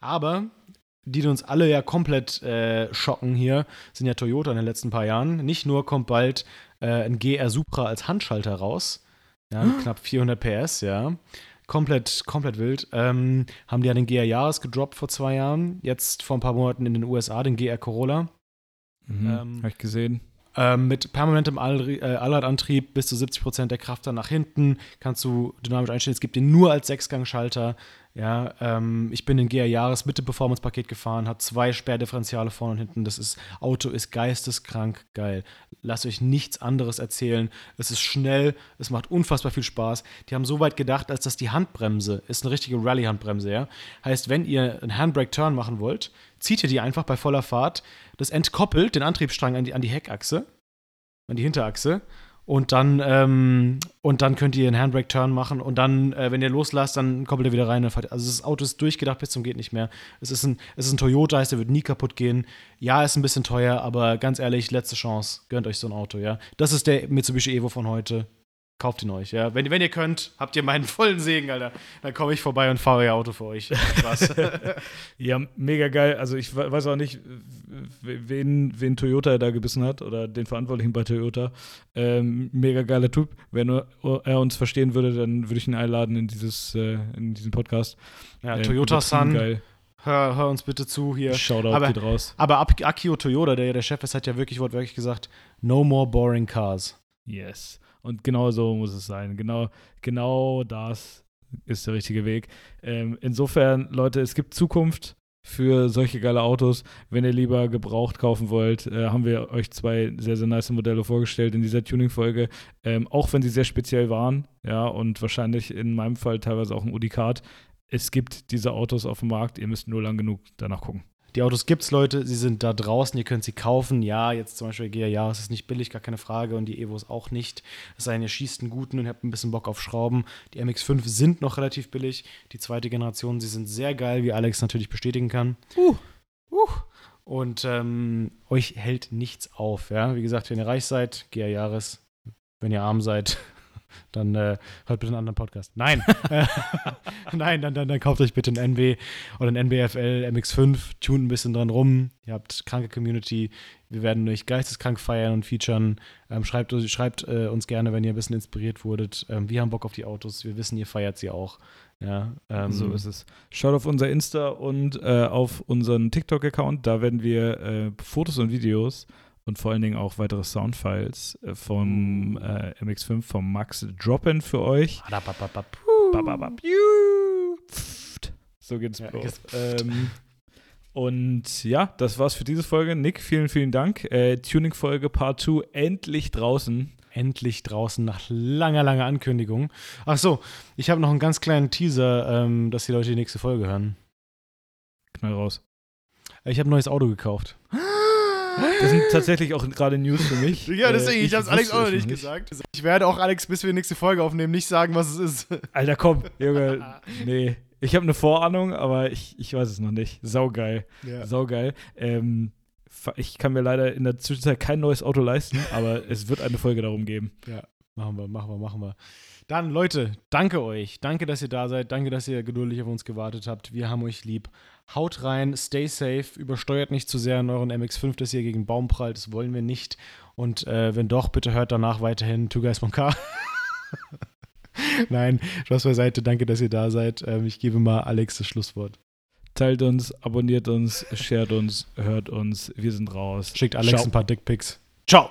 Speaker 1: Aber die uns alle ja komplett äh, schocken hier, sind ja Toyota in den letzten paar Jahren. Nicht nur kommt bald äh, ein GR Supra als Handschalter raus, ja, knapp 400 PS, ja. Komplett, komplett wild. Ähm, haben die ja den GR Jahres gedroppt vor zwei Jahren. Jetzt vor ein paar Monaten in den USA, den GR Corolla.
Speaker 2: Mhm, ähm, Habe ich gesehen.
Speaker 1: Ähm, mit permanentem All äh, Allradantrieb bis zu 70% der Kraft dann nach hinten. Kannst du dynamisch einstellen. Es gibt den nur als Sechsgangschalter. Ja, ähm, ich bin in GR Jahres Mitte Performance Paket gefahren, hat zwei Sperrdifferenziale vorne und hinten. Das ist Auto ist geisteskrank geil. Lasst euch nichts anderes erzählen. Es ist schnell, es macht unfassbar viel Spaß. Die haben so weit gedacht, als dass die Handbremse ist eine richtige Rallye Handbremse, ja. Heißt, wenn ihr einen Handbrake Turn machen wollt, zieht ihr die einfach bei voller Fahrt. Das entkoppelt den Antriebsstrang an die, an die Heckachse, an die Hinterachse und dann, ähm, und dann könnt ihr einen Handbrake-Turn machen und dann, äh, wenn ihr loslasst, dann koppelt ihr wieder rein. Also das Auto ist durchgedacht bis zum geht nicht mehr. Es ist ein, es ist ein Toyota, heißt, der wird nie kaputt gehen. Ja, ist ein bisschen teuer, aber ganz ehrlich, letzte Chance. Gönnt euch so ein Auto, ja. Das ist der Mitsubishi Evo von heute kauft ihn euch, ja. Wenn, wenn ihr könnt, habt ihr meinen vollen Segen, Alter. Dann komme ich vorbei und fahre ihr Auto für euch. <laughs>
Speaker 2: Ja, mega geil. Also ich weiß auch nicht, wen, wen Toyota da gebissen hat oder den Verantwortlichen bei Toyota. Ähm, mega geiler Typ. Wenn er uns verstehen würde, dann würde ich ihn einladen in, dieses, äh, in diesen Podcast.
Speaker 1: Ja, ähm, Toyota-San. Hör, hör, uns bitte zu hier.
Speaker 2: Shoutout aber, geht raus.
Speaker 1: Aber Akio Toyota, der ja der Chef ist, hat ja wirklich wortwörtlich gesagt: No more boring cars.
Speaker 2: Yes. Und genau so muss es sein. Genau, genau das ist der richtige Weg. Ähm, insofern, Leute, es gibt Zukunft für solche geile Autos. Wenn ihr lieber gebraucht kaufen wollt, äh, haben wir euch zwei sehr, sehr nice Modelle vorgestellt in dieser Tuning-Folge. Ähm, auch wenn sie sehr speziell waren, ja, und wahrscheinlich in meinem Fall teilweise auch ein Unikat. Es gibt diese Autos auf dem Markt, ihr müsst nur lang genug danach gucken.
Speaker 1: Die Autos gibt's, Leute, sie sind da draußen, ihr könnt sie kaufen. Ja, jetzt zum Beispiel GR Jahres ist nicht billig, gar keine Frage. Und die Evos auch nicht. Es sei denn, ihr schießt einen guten und habt ein bisschen Bock auf Schrauben. Die MX5 sind noch relativ billig. Die zweite Generation, sie sind sehr geil, wie Alex natürlich bestätigen kann. Uh, uh. Und ähm, euch hält nichts auf. Ja? Wie gesagt, wenn ihr reich seid, GR Jahres. Wenn ihr arm seid, dann äh, hört bitte einen anderen Podcast. Nein, <laughs> nein, dann, dann, dann kauft euch bitte einen NB oder einen NBFL MX5, tun ein bisschen dran rum. Ihr habt kranke Community. Wir werden euch geisteskrank feiern und featuren. Ähm, schreibt schreibt äh, uns gerne, wenn ihr ein bisschen inspiriert wurdet. Ähm, wir haben Bock auf die Autos. Wir wissen, ihr feiert sie auch. Ja,
Speaker 2: ähm, so ist es. Schaut auf unser Insta und äh, auf unseren TikTok-Account. Da werden wir äh, Fotos und Videos und vor allen Dingen auch weitere Soundfiles äh, vom äh, MX5 vom Max droppen für euch. So geht's ja, los. Ähm, und ja, das war's für diese Folge. Nick, vielen, vielen Dank. Äh, Tuning-Folge Part 2 endlich draußen.
Speaker 1: Endlich draußen nach langer, langer Ankündigung. Ach so, ich habe noch einen ganz kleinen Teaser, ähm, dass die Leute die nächste Folge hören.
Speaker 2: Knall raus.
Speaker 1: Ich habe ein neues Auto gekauft. <gasps>
Speaker 2: Das sind tatsächlich auch gerade News für mich. <laughs>
Speaker 1: ja, deswegen, äh, ich, ich habe Alex auch noch nicht gesagt. Ich werde auch Alex, bis wir die nächste Folge aufnehmen, nicht sagen, was es ist. <laughs>
Speaker 2: Alter, komm, Junge. <laughs> Nee. Ich habe eine Vorahnung, aber ich, ich weiß es noch nicht. Saugeil. Ja. Saugeil. Ähm, ich kann mir leider in der Zwischenzeit kein neues Auto leisten, aber es wird eine Folge darum geben.
Speaker 1: Ja, machen wir, machen wir, machen wir. Dann, Leute, danke euch. Danke, dass ihr da seid. Danke, dass ihr geduldig auf uns gewartet habt. Wir haben euch lieb. Haut rein, stay safe, übersteuert nicht zu sehr in euren MX5, dass ihr gegen Baum prallt. Das wollen wir nicht. Und äh, wenn doch, bitte hört danach weiterhin Two Guys von K. <laughs> Nein, Spaß beiseite. Danke, dass ihr da seid. Ähm, ich gebe mal Alex das Schlusswort.
Speaker 2: Teilt uns, abonniert uns, shared uns, hört uns. Wir sind raus.
Speaker 1: Schickt Alex Ciao. ein paar Dickpics. Ciao.